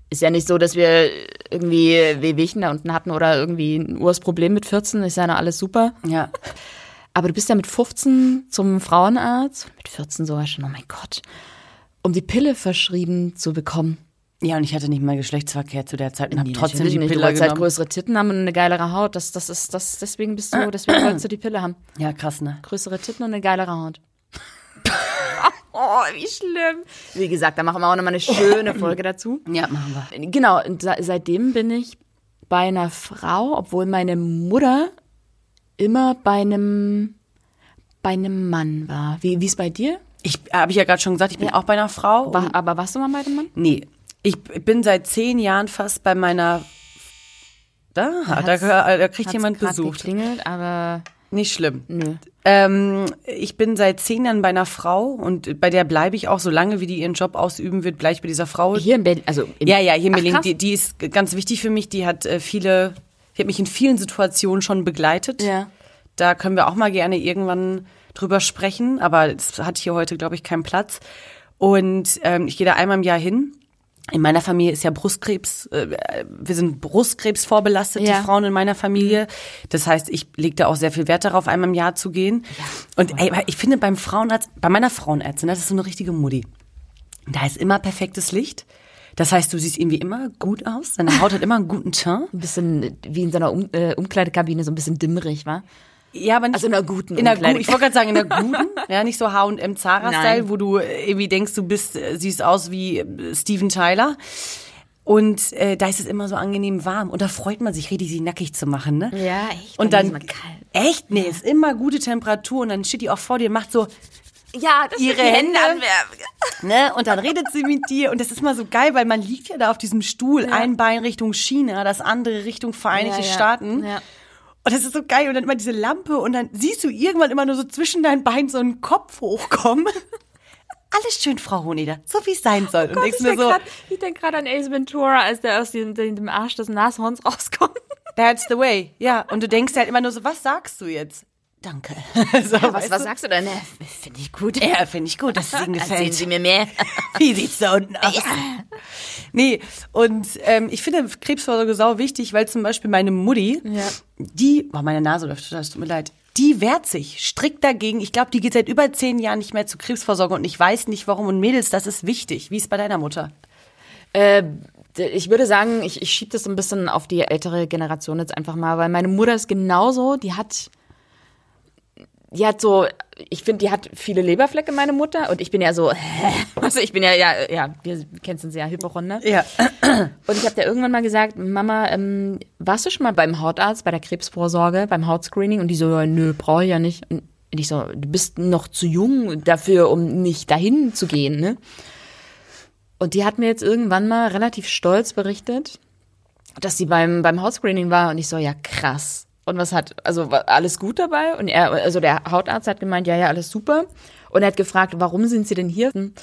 Ist ja nicht so, dass wir irgendwie Wehwehchen da unten hatten oder irgendwie ein Ursproblem mit 14. Ist ja noch alles super. Ja. (laughs) Aber du bist ja mit 15 zum Frauenarzt, mit 14 sogar schon, oh mein Gott, um die Pille verschrieben zu bekommen. Ja, und ich hatte nicht mal Geschlechtsverkehr zu der Zeit und habe Nee, trotzdem natürlich die nicht. Pille du halt genommen. größere Titten haben und eine geilere Haut. Das, das ist, das, deswegen bist du, deswegen wolltest du die Pille haben. ja, krass, ne? Größere Titten und eine geilere Haut. (laughs) oh, wie schlimm. Wie gesagt, da machen wir auch nochmal eine schöne Folge dazu. Ja, machen wir. Genau, und se- seitdem bin ich bei einer Frau, obwohl meine Mutter immer bei einem, bei einem Mann war. Wie, wie ist bei dir? Ich habe ich ja gerade schon gesagt, ich bin auch bei einer Frau. War, aber warst du mal bei einem Mann? Nee, ich bin seit zehn Jahren fast bei meiner Da, da, da, kriegt jemand grad Besuch. geklingelt, aber Nicht schlimm. nö. Ähm, ich bin seit zehn Jahren bei einer Frau und bei der bleibe ich auch, solange wie die ihren Job ausüben wird, bleibe ich bei dieser Frau. Hier in Berlin, also im, Ja, ja, hier in Berlin, die, die ist ganz wichtig für mich. Die hat äh, viele, die hat mich in vielen Situationen schon begleitet. Ja. Da können wir auch mal gerne irgendwann drüber sprechen, aber es hat hier heute, glaube ich, keinen Platz. Und ähm, ich gehe da einmal im Jahr hin. In meiner Familie ist ja Brustkrebs, äh, wir sind Brustkrebs vorbelastet, Ja. die Frauen in meiner Familie. Das heißt, ich lege da auch sehr viel Wert darauf, einmal im Jahr zu gehen. Und ey, ich finde beim Frauenarzt, bei meiner Frauenärztin, das ist so eine richtige Mutti. Da ist immer perfektes Licht. Das heißt, du siehst irgendwie immer gut aus. Deine Haut hat immer einen guten Teint. ein bisschen wie in so einer um, äh, Umkleidekabine, so ein bisschen dimmerig, war. Ja, aber nicht, Also in einer guten in Umkleide- guten, Ich wollte gerade sagen, in der guten, (laughs) ja, nicht so H&M Zara-Style, Nein. wo du äh, irgendwie denkst, du bist, äh, siehst aus wie äh, Steven Tyler. Und äh, da ist es immer so angenehm warm. Und da freut man sich richtig, sie nackig zu machen, ne? Ja, echt. Und dann, ist immer kalt. echt? Nee, ist immer gute Temperatur. Und dann steht die auch vor dir und macht so, Ja, das ihre Hände anwerfen. ne? Und dann redet sie mit dir. Und das ist mal so geil, weil man liegt ja da auf diesem Stuhl. Ein Bein Richtung China, das andere Richtung Vereinigte Ja, ja. Staaten. Ja. Und das ist so geil. Und dann immer diese Lampe und dann siehst du irgendwann immer nur so zwischen deinen Beinen so einen Kopf hochkommen. (laughs) Alles schön, Frau Honeder, so wie es sein soll. und denkst ich mir denke so, grad- ich denk gerade an Ace Ventura, als der aus dem, dem Arsch des Nashorns rauskommt. that's the way. Ja, und du denkst halt immer nur so, was sagst du jetzt? Danke. (laughs) so, Was, weißt was du? sagst du denn? Finde ich gut. Ja, finde ich gut, dass es Ihnen Erzählen gefällt. Sie mir mehr. (laughs) Wie sieht's da unten aus? Nee, und ähm, ich finde Krebsvorsorge sau wichtig, weil zum Beispiel meine Mutti, Ja. die, oh, meine Nase läuft total, es tut mir leid, die wehrt sich strikt dagegen. Ich glaube, die geht seit über zehn Jahren nicht mehr zur Krebsvorsorge und ich weiß nicht warum. Und Mädels, das ist wichtig. Wie ist bei deiner Mutter? Äh, ich würde sagen, ich, ich schiebe das so ein bisschen auf die ältere Generation jetzt einfach mal, weil meine Mutter ist genauso, die hat, die hat so, ich finde, die hat viele Leberflecke, meine Mutter, und ich bin ja so, (laughs) also ich bin ja, ja, ja, wir kennen uns ja, Hypochonder. Ja. (clears throat) Und ich habe der irgendwann mal gesagt, Mama, ähm, warst du schon mal beim Hautarzt, bei der Krebsvorsorge, beim Hautscreening? Und die so, ja, nö, brauche ich ja nicht. Und ich so, du bist noch zu jung dafür, um nicht dahin zu gehen, ne? Und die hat mir jetzt irgendwann mal relativ stolz berichtet, dass sie beim, beim Hautscreening war. Und ich so, ja, krass. Und was hat, also alles gut dabei? Und er, also der Hautarzt hat gemeint, ja, ja, alles super. Und er hat gefragt, warum sind sie denn hier? Und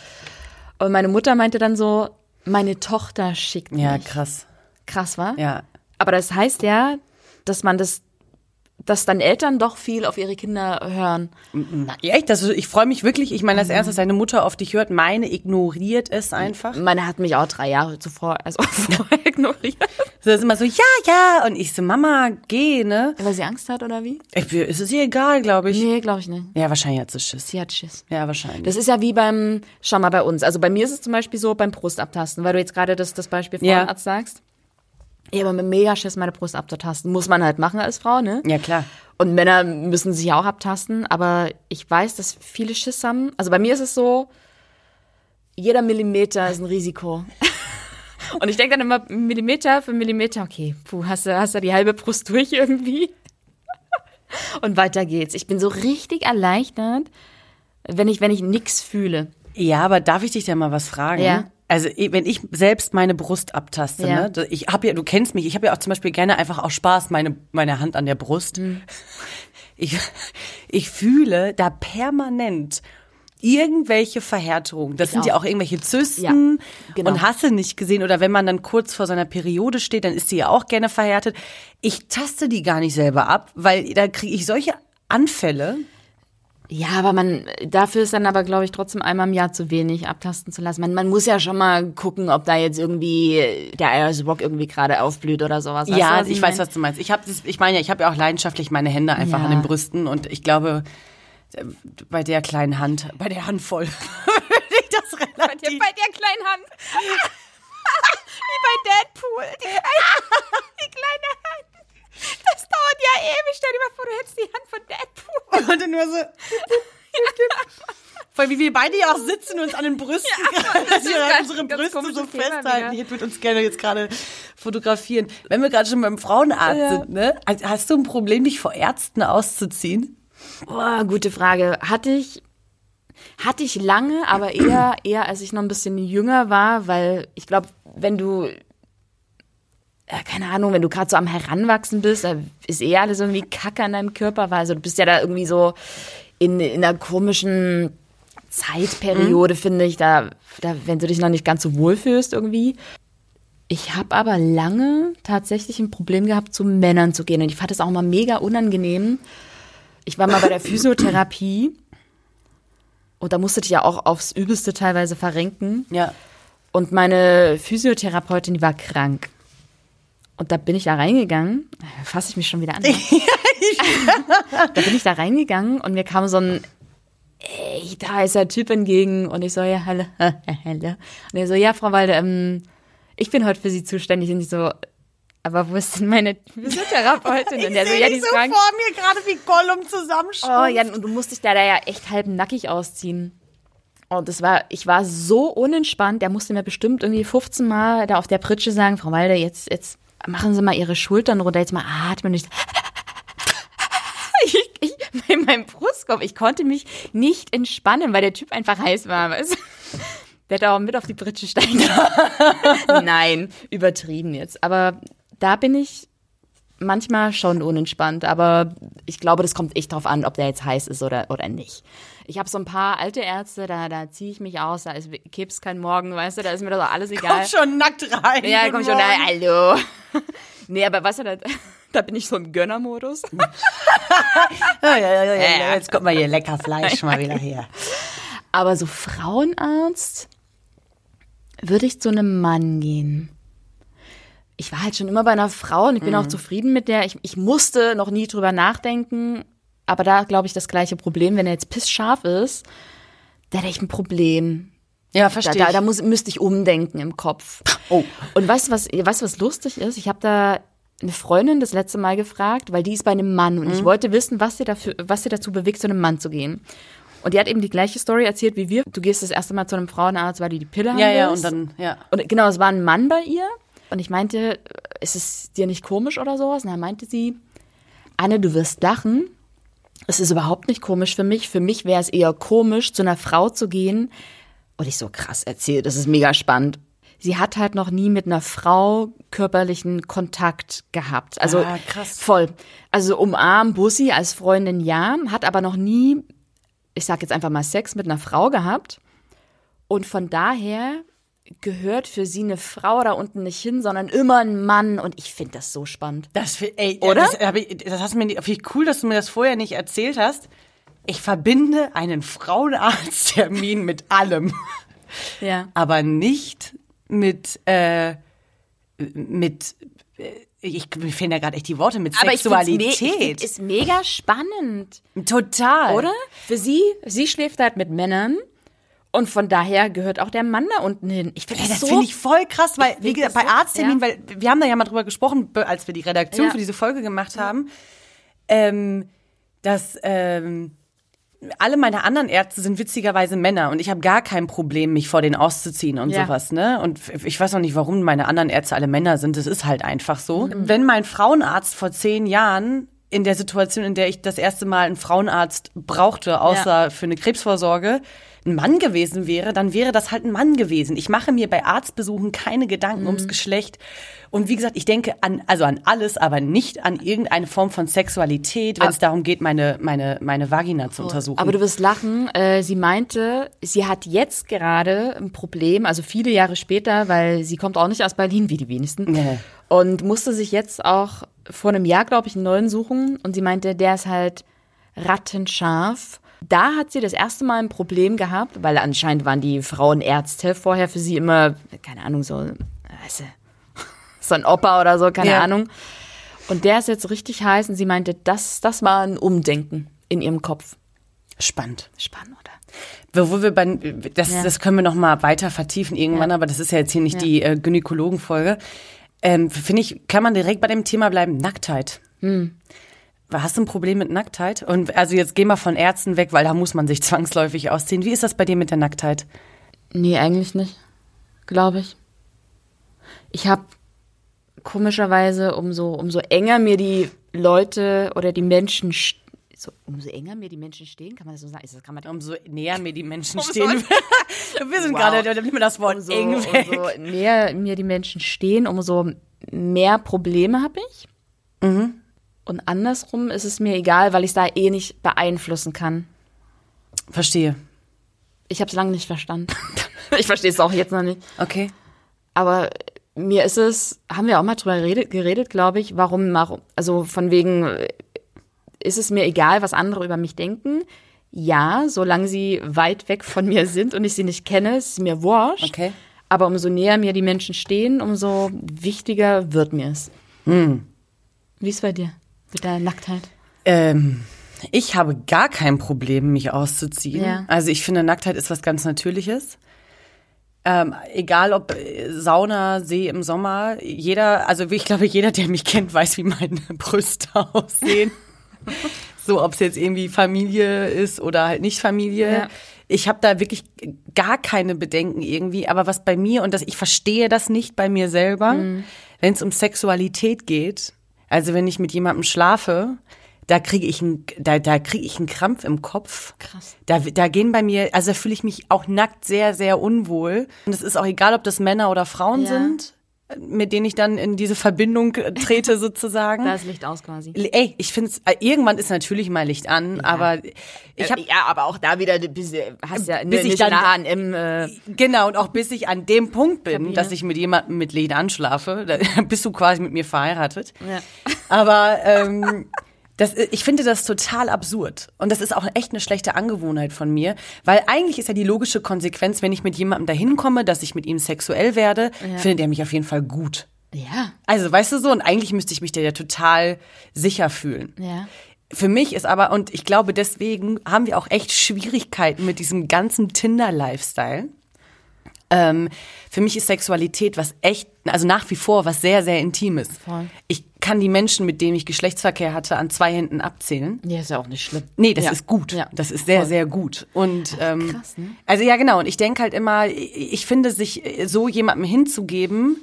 meine Mutter meinte dann so, meine Tochter schickt mich. Ja, krass. Krass, war? Ja. Aber das heißt ja, dass man das, dass dann Eltern doch viel auf ihre Kinder hören. Na, echt? Das, ich freue mich wirklich. Ich meine, das Erste, dass deine Mutter auf dich hört. Meine ignoriert es einfach. Meine hat mich auch drei Jahre zuvor, also (laughs) vorher ignoriert. Das ist immer so, ja, ja. Und ich so, Mama, geh, ne? Weil sie Angst hat oder wie? Ich, ist es ihr egal, glaube ich. Nee, glaube ich nicht. Ja, wahrscheinlich hat sie Schiss. Sie hat Schiss. Ja, wahrscheinlich. Das ist ja wie beim, schau mal bei uns. Also bei mir ist es zum Beispiel so beim Brustabtasten, weil du jetzt gerade das, das Beispiel Ja. Frauenarzt sagst. Ich habe mit mega Schiss, meine Brust abzutasten. Muss man halt machen als Frau, ne? ja, klar. Und Männer müssen sich ja auch abtasten, aber ich weiß, dass viele Schiss haben. Also bei mir ist es so, jeder Millimeter ist ein Risiko. (laughs) Und ich denke dann immer, Millimeter für Millimeter, okay, puh, hast du, hast du die halbe Brust durch irgendwie? (laughs) Und weiter geht's. Ich bin so richtig erleichtert, wenn ich, wenn ich nix fühle. Ja, aber darf ich dich da mal was fragen? Ja. Also wenn ich selbst meine Brust abtaste, Ja. ne, ich habe ja, du kennst mich, ich habe ja auch zum Beispiel gerne einfach aus Spaß meine meine Hand an der Brust. Mhm. (laughs) Ich ich fühle da permanent irgendwelche Verhärtungen. Das sind ja auch. auch irgendwelche Zysten Ja, genau. und Hasse nicht gesehen oder wenn man dann kurz vor seiner Periode steht, dann ist sie ja auch gerne verhärtet. Ich taste die gar nicht selber ab, weil da kriege ich solche Anfälle. Ja, aber man, dafür ist dann aber, glaube ich, trotzdem einmal im Jahr zu wenig abtasten zu lassen. Man, man muss ja schon mal gucken, ob da jetzt irgendwie der Iris Rock irgendwie gerade aufblüht oder sowas. Weißt Ja, du, was ich, weiß, was du meinst. Ich habe, ich meine, ja, ich habe ja auch leidenschaftlich meine Hände einfach Ja. an den Brüsten und ich glaube, äh, bei der kleinen Hand, bei der Handvoll, (laughs) würde ich das relativ. der kleinen Hand. (laughs) Wie bei Deadpool. Die, (laughs) die kleine Hand. Das dauert ja ewig. Stell dir mal vor, du hättest die Hand von Deadpool. (laughs) Und dann nur so. Weil wie wir beide ja auch sitzen und uns an den Brüsten, (laughs) dass wir ganz- unsere ganz Brüste so Thema festhalten. wieder. Ich würde uns gerne jetzt gerade fotografieren. Wenn wir gerade schon beim Frauenarzt Ja. sind, ne? Hast du ein Problem, dich vor Ärzten auszuziehen? Boah, gute Frage. Hatte ich, hatte ich lange, aber eher, eher als ich noch ein bisschen jünger war, weil ich glaube, wenn du, keine Ahnung, wenn du gerade so am Heranwachsen bist, da ist eh alles irgendwie Kacke an deinem Körper, weil also du bist ja da irgendwie so in, in einer komischen Zeitperiode, mhm. finde ich, da, da, wenn du dich noch nicht ganz so wohl fühlst irgendwie. Ich habe aber lange tatsächlich ein Problem gehabt, zu Männern zu gehen. Und ich fand es auch mal mega unangenehm. Ich war mal bei der (coughs) Physiotherapie und da musste ich ja auch aufs Übelste teilweise verrenken. Ja. Und meine Physiotherapeutin, die war krank. Und da bin ich da reingegangen, fasse ich mich schon wieder an. (laughs) Da bin ich da reingegangen und mir kam so ein echt heißer Typ entgegen und ich so, ja, hallo, (laughs) hallo. Und er so, ja, Frau Walde, ähm, ich bin heute für Sie zuständig. Und ich so, aber wo ist denn meine Physiotherapeutin? (laughs) Und der so, ja, die ist so krank. vor mir gerade wie Gollum zusammenschrumpft. Oh, ja, und du musst dich da, da ja echt halb nackig ausziehen. Und das war, ich war so unentspannt, der musste mir bestimmt irgendwie 15 Mal da auf der Pritsche sagen, Frau Walde, jetzt, jetzt machen Sie mal Ihre Schultern runter, jetzt mal atmen. Ich, ich, ich, in meinem Brustkorb, ich konnte mich nicht entspannen, weil der Typ einfach heiß war. Weißt? Der hätte auch mit auf die Pritsche steigen (laughs) Nein, übertrieben jetzt. Aber da bin ich manchmal schon unentspannt, aber ich glaube, das kommt echt drauf an, ob der jetzt heiß ist oder, oder nicht. Ich habe so ein paar alte Ärzte, da, da ziehe ich mich aus, da ist Kips kein Morgen, weißt du, da ist mir das alles egal. Komm schon nackt rein. Ja, komm schon, na, hallo. Nee, aber weißt du, da, (laughs) da bin ich so im Gönnermodus. (laughs) ja, ja, ja, ja, jetzt kommt mal hier lecker Fleisch mal wieder her. (laughs) Aber so Frauenarzt würde ich zu einem Mann gehen ich war halt schon immer bei einer Frau und ich bin mhm. auch zufrieden mit der. Ich, ich musste noch nie drüber nachdenken, aber da glaube ich das gleiche Problem, wenn er jetzt pissscharf ist, da hätte ich ein Problem. Ja, verstehe. Da, da, da muss, müsste ich umdenken im Kopf. Oh. Und weißt du, was, weißt, was lustig ist? Ich habe da eine Freundin das letzte Mal gefragt, weil die ist bei einem Mann und mhm. ich wollte wissen, was sie, dafür, was sie dazu bewegt, zu einem Mann zu gehen. Und die hat eben die gleiche Story erzählt wie wir. Du gehst das erste Mal zu einem Frauenarzt, weil die die Pille haben Ja, ja, und dann, ja. Und genau, es war ein Mann bei ihr. Und ich meinte, ist es dir nicht komisch oder sowas? Und dann meinte sie, Anne, du wirst lachen. Es ist überhaupt nicht komisch für mich. Für mich wäre es eher komisch, zu einer Frau zu gehen. Und ich so krass erzählt, das ist mega spannend. Sie hat halt noch nie mit einer Frau körperlichen Kontakt gehabt. Also ah, krass. voll. Also umarm Bussi als Freundin ja, hat aber noch nie, ich sag jetzt einfach mal Sex mit einer Frau gehabt. Und von daher gehört für sie eine Frau da unten nicht hin, sondern immer ein Mann. Und ich finde das so spannend. Das, ey, Oder? Das, ich, das hast mir, wie cool, dass du mir das vorher nicht erzählt hast. Ich verbinde einen Frauenarzttermin mit allem. Ja. Aber nicht mit, äh, mit, äh, ich, mir fehlen ja gerade echt die Worte mit Aber Sexualität. Ich ist mega spannend. Total. Oder? Für sie, sie schläft halt mit Männern und von daher gehört auch der Mann da unten hin. Ich finde das, das so, finde ich voll krass, weil wie gesagt, bei Arzttermin, ja. weil wir haben da ja mal drüber gesprochen, als wir die Redaktion ja. für diese Folge gemacht haben, ähm, dass ähm, alle meine anderen Ärzte sind witzigerweise Männer und ich habe gar kein Problem, mich vor denen auszuziehen und ja. sowas, ne? Und ich weiß auch nicht, warum meine anderen Ärzte alle Männer sind. Das ist halt einfach so. Mhm. Wenn mein Frauenarzt vor zehn Jahren in der Situation, in der ich das erste Mal einen Frauenarzt brauchte, außer ja. für eine Krebsvorsorge, ein Mann gewesen wäre, dann wäre das halt ein Mann gewesen. Ich mache mir bei Arztbesuchen keine Gedanken mhm. ums Geschlecht. Und wie gesagt, ich denke an, also an alles, aber nicht an irgendeine Form von Sexualität, wenn es darum geht, meine, meine, meine Vagina zu untersuchen. Aber du wirst lachen. Äh, sie meinte, sie hat jetzt gerade ein Problem, also viele Jahre später, weil sie kommt auch nicht aus Berlin, wie die wenigsten. Nee. Und musste sich jetzt auch vor einem Jahr, glaube ich, einen neuen suchen. Und sie meinte, der ist halt rattenscharf da hat sie das erste Mal ein Problem gehabt, weil anscheinend waren die Frauenärzte vorher für sie immer, keine Ahnung, so, weißt du, (laughs) so ein Opa oder so, keine ja. Ahnung. Und der ist jetzt richtig heiß und sie meinte, das, das war ein Umdenken in ihrem Kopf. Spannend. Spannend, oder? Wo wir bei, das, ja. das können wir noch mal weiter vertiefen irgendwann, ja. aber das ist ja jetzt hier nicht die äh, Gynäkologenfolge. Ähm, Finde ich, kann man direkt bei dem Thema bleiben, Nacktheit. Hm. Hast du ein Problem mit Nacktheit? Und also jetzt geh mal von Ärzten weg, weil da muss man sich zwangsläufig ausziehen. Wie ist das bei dir mit der Nacktheit? Nee, eigentlich nicht. Glaube ich. Ich habe komischerweise, umso, umso enger mir die Leute oder die Menschen so, umso enger mir die Menschen stehen, kann man das so sagen? Das kann man umso näher mir die Menschen (laughs) stehen. (laughs) Wir sind wow. gerade, da nimmt mir das Wort umso, eng weg. Umso näher mir die Menschen stehen, umso mehr Probleme habe ich. Mhm. Und andersrum ist es mir egal, weil ich es da eh nicht beeinflussen kann. Verstehe. Ich habe es lange nicht verstanden. (laughs) ich verstehe es auch jetzt noch nicht. Okay. Aber mir ist es, haben wir auch mal drüber geredet, geredet glaube ich, warum, warum, also von wegen, ist es mir egal, was andere über mich denken? Ja, solange sie weit weg von mir sind und ich sie nicht kenne, ist es mir wurscht. Okay. Aber umso näher mir die Menschen stehen, umso wichtiger wird mir es. Hm. Wie ist bei dir mit deiner Nacktheit? Ähm, ich habe gar kein Problem, mich auszuziehen. Ja. Also ich finde, Nacktheit ist was ganz Natürliches. Ähm, egal ob äh, Sauna, See im Sommer, jeder, also ich glaube, jeder, der mich kennt, weiß, wie meine (laughs) Brüste aussehen. (laughs) so, ob es jetzt irgendwie Familie ist oder halt nicht Familie. Ja. Ich habe da wirklich gar keine Bedenken irgendwie, aber was bei mir, und das, ich verstehe das nicht bei mir selber, wenn es um Sexualität geht, also wenn ich mit jemandem schlafe, da kriege ich einen, da, da kriege ich einen Krampf im Kopf. Krass. Da, da gehen bei mir, also da fühle ich mich auch nackt sehr, sehr unwohl. Und es ist auch egal, ob das Männer oder Frauen Ja. sind, mit denen ich dann in diese Verbindung äh, trete (laughs) sozusagen. Da ist Licht aus quasi. Ey, ich finde es, irgendwann ist natürlich mal Licht an, aber ich habe ja, aber auch da wieder, bis, hast ja Bis ich nicht dann- im, äh, Genau, und auch bis ich an dem Punkt bin, Kabine. dass ich mit jemandem mit Licht anschlafe, da (laughs) bist du quasi mit mir verheiratet. Ja. Aber ähm, (laughs) das, ich finde das total absurd. Und das ist auch echt eine schlechte Angewohnheit von mir, weil eigentlich ist ja die logische Konsequenz, wenn ich mit jemandem dahin komme, dass ich mit ihm sexuell werde, findet er mich auf jeden Fall gut. ja, Also, weißt du so, und eigentlich müsste ich mich da ja total sicher fühlen. ja. Für mich ist aber, und ich glaube, deswegen haben wir auch echt Schwierigkeiten mit diesem ganzen Tinder-Lifestyle. Ähm, für mich ist Sexualität was echt, also nach wie vor was sehr, sehr Intimes. Voll. Ich kann die Menschen, mit denen ich Geschlechtsverkehr hatte, an zwei Händen abzählen. Ja, ist ja auch nicht schlimm. Nee, das Ja. ist gut. Ja. Das ist sehr, Voll. sehr gut. Und ähm, krass, ne? also ja, genau. Und ich denke halt immer, ich ich finde, sich so jemandem hinzugeben,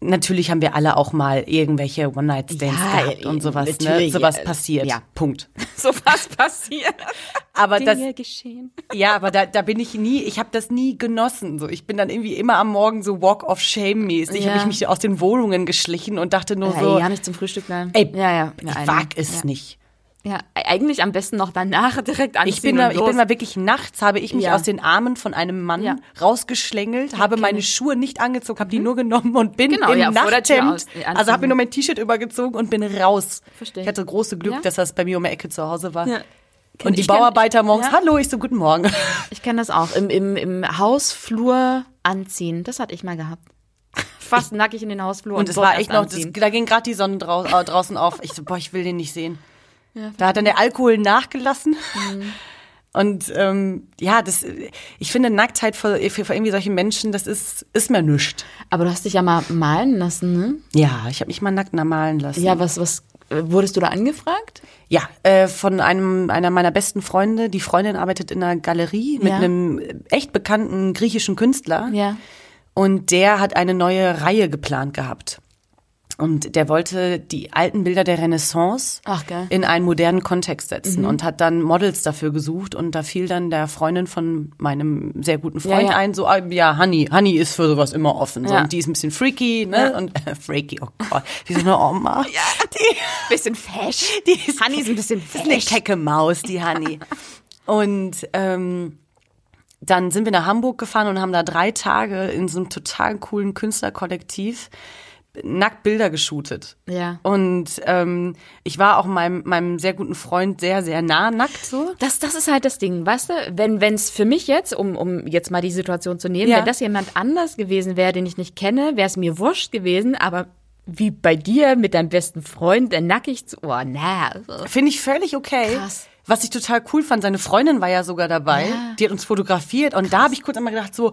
natürlich haben wir alle auch mal irgendwelche One-Night-Stands Ja, gehabt und sowas. Ne? Sowas passiert. ja. Punkt. (laughs) So was passiert. Aber das, Dinge geschehen. ja, aber da, da bin ich nie, ich habe das nie genossen. So, ich bin dann irgendwie immer am Morgen so Walk of Shame mäßig, Ja. habe ich mich aus den Wohnungen geschlichen und dachte nur Ja, so, ja, nicht zum Frühstück nein. ey, ja, ja. ich wag es nicht. Ja, e- eigentlich am besten noch danach (laughs) direkt anziehen Ich bin, und ich bin mal wirklich nachts, habe ich mich Ja. aus den Armen von einem Mann Ja. rausgeschlängelt, habe kenn meine. Schuhe nicht angezogen, habe die nur genommen und bin Genau, im ja, Nachthemd, also habe mir nur mein T-Shirt übergezogen und bin raus. Verstehe. Ich hatte große Glück, dass das bei mir um die Ecke zu Hause war. Und die Bauarbeiter morgens, hallo, ich so, guten Morgen. (laughs) Ich kenne das auch. Im, im, Im Hausflur anziehen. Das hatte ich mal gehabt. (laughs) Fast nackig in den Hausflur. Und es war echt noch, das, da ging gerade die Sonne drau äh, draußen auf. Ich so, boah, ich will den nicht sehen. Da hat dann der Alkohol nachgelassen. Mhm. (laughs) Und ähm, ja, das, ich finde Nacktheit für, für, für irgendwie solche Menschen, das ist, ist mir nichts. Aber du hast dich ja mal malen lassen, ne? Ja, ich habe mich mal nackt malen lassen. Ja, was, was, äh, wurdest du da angefragt? Ja, äh, von einem einer meiner besten Freunde. Die Freundin arbeitet in einer Galerie mit Ja. einem echt bekannten griechischen Künstler. Ja. Und der hat eine neue Reihe geplant gehabt. Und der wollte die alten Bilder der Renaissance Ach. Mhm. in einen modernen Kontext setzen und hat dann Models dafür gesucht. Und da fiel dann der Freundin von meinem sehr guten Freund Ja, ja. ein, so, ah, ja, Honey, Honey ist für sowas immer offen. So, Ja. Und die ist ein bisschen freaky, ne? Und äh, freaky, oh Gott, wie so eine Oma. (laughs) Ja, die, Bisschen fesch. (laughs) die ist, Hanni ist ein bisschen ist eine fesch. kecke Maus, die Honey. (laughs) Und ähm, dann sind wir nach Hamburg gefahren und haben da drei Tage in so einem total coolen Künstlerkollektiv nackt Bilder geshootet. Ja. Und ähm, ich war auch meinem, meinem sehr guten Freund sehr, sehr nah nackt so. Das, das ist halt das Ding, weißt du, wenn es für mich jetzt, um, um jetzt mal die Situation zu nehmen, Ja. wenn das jemand anders gewesen wäre, den ich nicht kenne, wäre es mir wurscht gewesen, aber wie bei dir mit deinem besten Freund, der nackig zu, oh, na. also. Finde ich völlig okay. Krass. Was ich total cool fand, seine Freundin war ja sogar dabei. Ja. Die hat uns fotografiert und da habe ich kurz einmal gedacht so,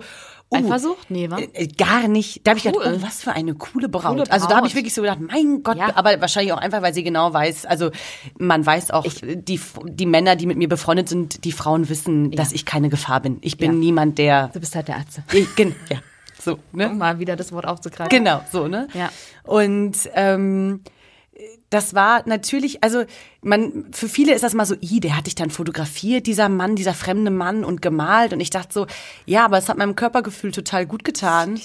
uh, Eifersucht? Nee, wa? Äh, äh, Gar nicht. Da habe ich gedacht, Cool. oh, was für eine coole Braut. Coole Also da habe ich Braut. wirklich so gedacht, mein Gott, Ja. aber wahrscheinlich auch einfach, weil sie genau weiß, also man weiß auch, die, die Männer, die mit mir befreundet sind, die Frauen wissen, dass ich keine Gefahr bin. Ich bin Ja. niemand, der, Du bist halt der Arzt. ich, gen, ja, so, ne? Um mal wieder das Wort aufzugreifen. Genau, so, ne? Ja. Und ähm, das war natürlich, also man, für viele ist das mal so, i, der hat dich dann fotografiert, dieser Mann, dieser fremde Mann und gemalt. Und ich dachte so, ja, aber es hat meinem Körpergefühl total gut getan.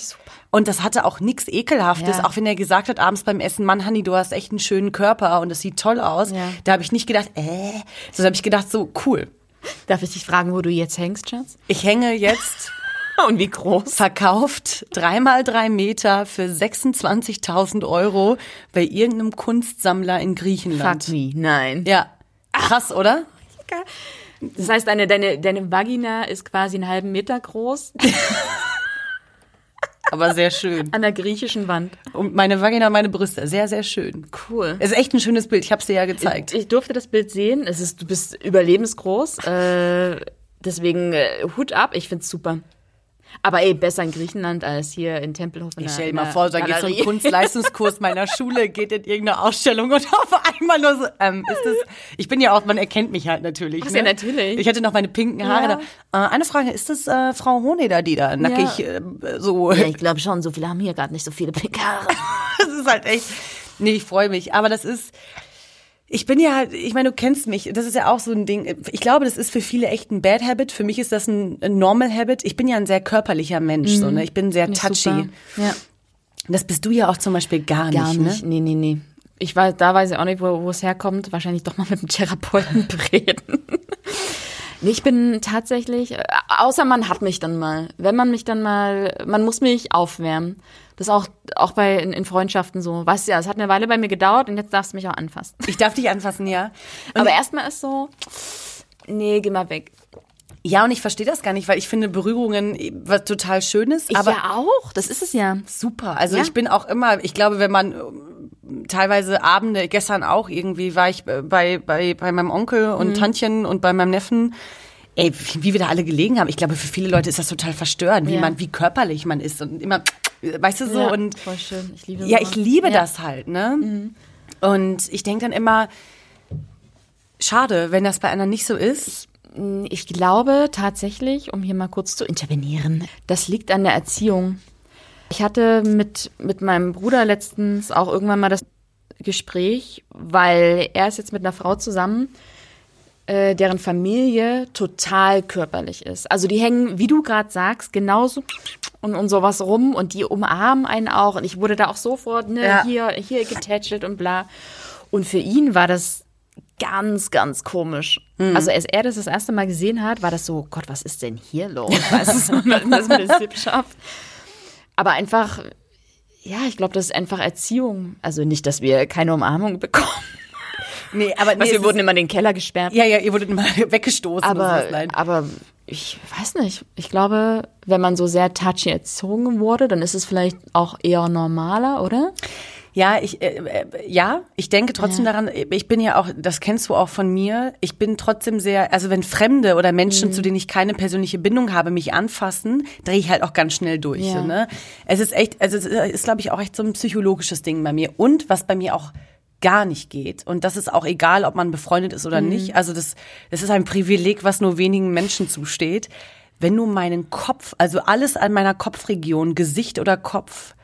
Und das hatte auch nichts Ekelhaftes, Ja. auch wenn er gesagt hat abends beim Essen, Mann, Hanni, du hast echt einen schönen Körper und das sieht toll aus. Ja. Da habe ich nicht gedacht, äh, sondern habe ich gedacht, so cool. Darf ich dich fragen, wo du jetzt hängst, Schatz? Ich hänge jetzt Und wie groß? verkauft dreimal drei Meter für 26.000 Euro bei irgendeinem Kunstsammler in Griechenland. Fuck me, nein. Ja, krass, oder? Das heißt, deine, deine, deine Vagina ist quasi einen halben Meter groß (laughs) Aber sehr schön. an der griechischen Wand. Und meine Vagina, meine Brüste, sehr, sehr schön. Cool. Es ist echt ein schönes Bild. Ich habe es dir ja gezeigt. Ich durfte das Bild sehen. Es ist, du bist überlebensgroß. Äh, deswegen äh, Hut ab. Ich find's super. Aber ey, besser in Griechenland als hier in Tempelhof. in Ich stell dir mal vor, da geht so ein. Kunstleistungskurs meiner (laughs) Schule, geht in irgendeine Ausstellung und auf einmal nur so, ähm, ist das, ich bin ja auch, man erkennt mich halt natürlich. Ach, ne? ja, natürlich. Ich hatte noch meine pinken Haare Ja. da. Äh, eine Frage, ist das äh, Frau Honeder, die da nackig äh, so, Ja, ich glaube schon, so viele haben hier gerade nicht so viele pinke Haare. (laughs) das ist halt echt, nee, ich freue mich, aber das ist, ich bin ja ich meine, du kennst mich, das ist ja auch so ein Ding. Ich glaube, das ist für viele echt ein Bad Habit. Für mich ist das ein, Normal Habit. Ich bin ja ein sehr körperlicher Mensch, so, ne? Ich bin sehr touchy. Super. Ja, Das bist du ja auch zum Beispiel gar, gar nicht, nicht. ne? Nee, nee, nee. Ich weiß, da weiß ich auch nicht, wo, wo es herkommt. Wahrscheinlich doch mal mit dem Therapeuten (laughs) reden. Ich bin tatsächlich, äh, außer man hat mich dann mal. Wenn man mich dann mal, man muss mich aufwärmen. Das ist auch, auch bei, in, in Freundschaften so. Weißt du ja, es hat eine Weile bei mir gedauert und jetzt darfst du mich auch anfassen. Ich darf dich anfassen, ja. (laughs) Und Aber erstmal ist so, nee, geh mal weg. Ja, und ich verstehe das gar nicht, weil ich finde Berührungen was total Schönes, aber ja auch, das ist es ja. super. Also Ja. ich bin auch immer, ich glaube, wenn man ähm, teilweise Abende, gestern auch irgendwie war ich äh, bei, bei, bei meinem Onkel und Mhm. Tantchen und bei meinem Neffen. Ey, wie wie wir da alle gelegen haben. Ich glaube, für viele Leute ist das total verstörend, wie Ja. man, wie körperlich man ist und immer, weißt du so, ja, und voll schön. Ich liebe ja, sowas. ich liebe Ja. Mhm. das halt, ne? Und ich denke dann immer, schade, wenn das bei anderen nicht so ist. Ich glaube tatsächlich, um hier mal kurz zu intervenieren, das liegt an der Erziehung. Ich hatte mit, mit meinem Bruder letztens auch irgendwann mal das Gespräch, weil er ist jetzt mit einer Frau zusammen, äh, deren Familie total körperlich ist. Also die hängen, wie du gerade sagst, genauso und, und sowas rum und die umarmen einen auch. Und ich wurde da auch sofort ne, Ja. hier, hier getätschelt und bla. Und für ihn war das ganz, ganz komisch. Also als er das das erste Mal gesehen hat, war das so, Gott, was ist denn hier los? (laughs) Weißt du, das mit der Sippschaft? Aber einfach, ja, ich glaube, das ist einfach Erziehung. Also nicht, dass wir keine Umarmung bekommen. (laughs) Nee, aber nee, es wir wurden immer in den Keller gesperrt. ja, ja, ihr wurdet immer (laughs) weggestoßen. aber, aber ich weiß nicht. Ich glaube, wenn man so sehr touchy erzogen wurde, dann ist es vielleicht auch eher normaler, oder? Ja, ich, äh, äh, ja, ich denke trotzdem daran, ich bin ja auch, das kennst du auch von mir, ich bin trotzdem sehr, also wenn Fremde oder Menschen, Mhm. zu denen ich keine persönliche Bindung habe, mich anfassen, drehe ich halt auch ganz schnell durch. Ja. So, ne? Es ist echt, also es ist, glaube ich, auch echt so ein psychologisches Ding bei mir. Und was bei mir auch gar nicht geht. Und das ist auch egal, ob man befreundet ist Mhm. oder nicht. Also das, das ist ein Privileg, was nur wenigen Menschen zusteht. Wenn du meinen Kopf, also alles an meiner Kopfregion, Gesicht oder Kopf,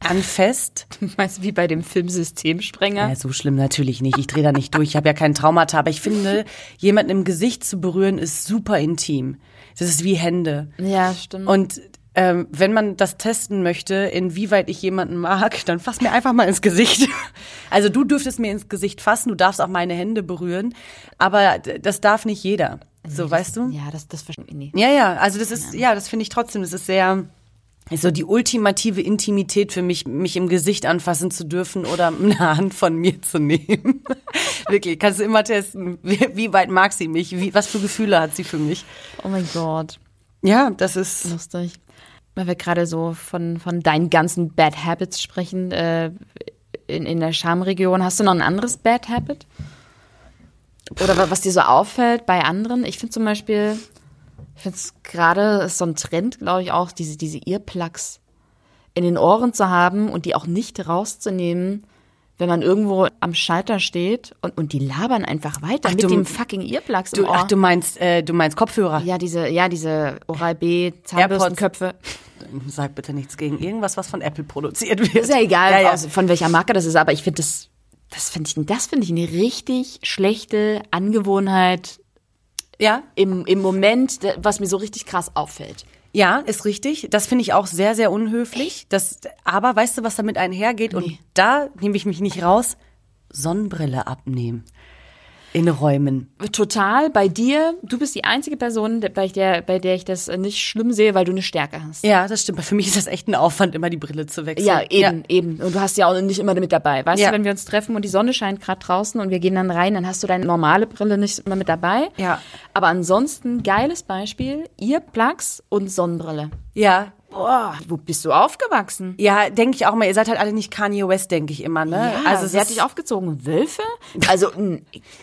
anfasst, (laughs) Meinst du, wie bei dem Film Systemsprenger? ja, so schlimm natürlich nicht. Ich drehe da nicht durch. Ich habe ja kein Traumata. Aber ich finde, jemanden im Gesicht zu berühren, ist super intim. Das ist wie Hände. Ja, stimmt. Und ähm, wenn man das testen möchte, inwieweit ich jemanden mag, dann fass mir einfach mal ins Gesicht. (laughs) Also du dürftest mir ins Gesicht fassen, du darfst auch meine Hände berühren, aber das darf nicht jeder. So, weißt du? ja, das, das verstehe ich nicht. Ja, ja, also das ist, ja, das finde ich trotzdem, das ist sehr, ist so die ultimative Intimität für mich, mich im Gesicht anfassen zu dürfen oder (laughs) eine Hand von mir zu nehmen. (laughs) Wirklich, kannst du immer testen, wie, weit mag sie mich, wie, was für Gefühle hat sie für mich. Oh mein Gott. Ja, das ist, Lustig. Weil wir gerade so von, von deinen ganzen Bad Habits sprechen, äh, in, in der Schamregion. Hast du noch ein anderes Bad Habit? Oder wa- was dir so auffällt bei anderen? Ich finde zum Beispiel, ich finde es gerade ist so ein Trend, glaube ich, auch, diese, diese Earplugs in den Ohren zu haben und die auch nicht rauszunehmen, wenn man irgendwo am Schalter steht und, und die labern einfach weiter Ach, mit du- dem fucking Earplugs im du, Ohr. ach, du meinst, äh, du meinst Kopfhörer. ja, diese, ja, diese Oral-B Zahnbürstenköpfe. Sag bitte nichts gegen irgendwas, was von Apple produziert wird. Ist ja egal, Ja, ja. aus- von welcher Marke das ist, aber ich finde das, Das finde ich, das finde ich eine richtig schlechte Angewohnheit Ja, im, im Moment, was mir so richtig krass auffällt. Ja, ist richtig. Das finde ich auch sehr, sehr unhöflich. Das, aber weißt du, was damit einhergeht? Und da nehme ich mich nicht raus. Sonnenbrille abnehmen. In Räumen. Total bei dir. Du bist die einzige Person, bei der, bei der ich das nicht schlimm sehe, weil du eine Stärke hast. Ja, das stimmt. Für mich ist das echt ein Aufwand, immer die Brille zu wechseln. Ja, eben, eben. Und du hast ja auch nicht immer mit dabei. Weißt Ja. du, wenn wir uns treffen und die Sonne scheint gerade draußen und wir gehen dann rein, dann hast du deine normale Brille nicht immer mit dabei. Ja. Aber ansonsten, geiles Beispiel, Earplugs und Sonnenbrille. Ja. Boah, wo bist du aufgewachsen? Ja, denke ich auch mal. Ihr seid halt alle nicht Kanye West, denke ich immer, ne? Ja, also sie hat dich aufgezogen. Wölfe? Also,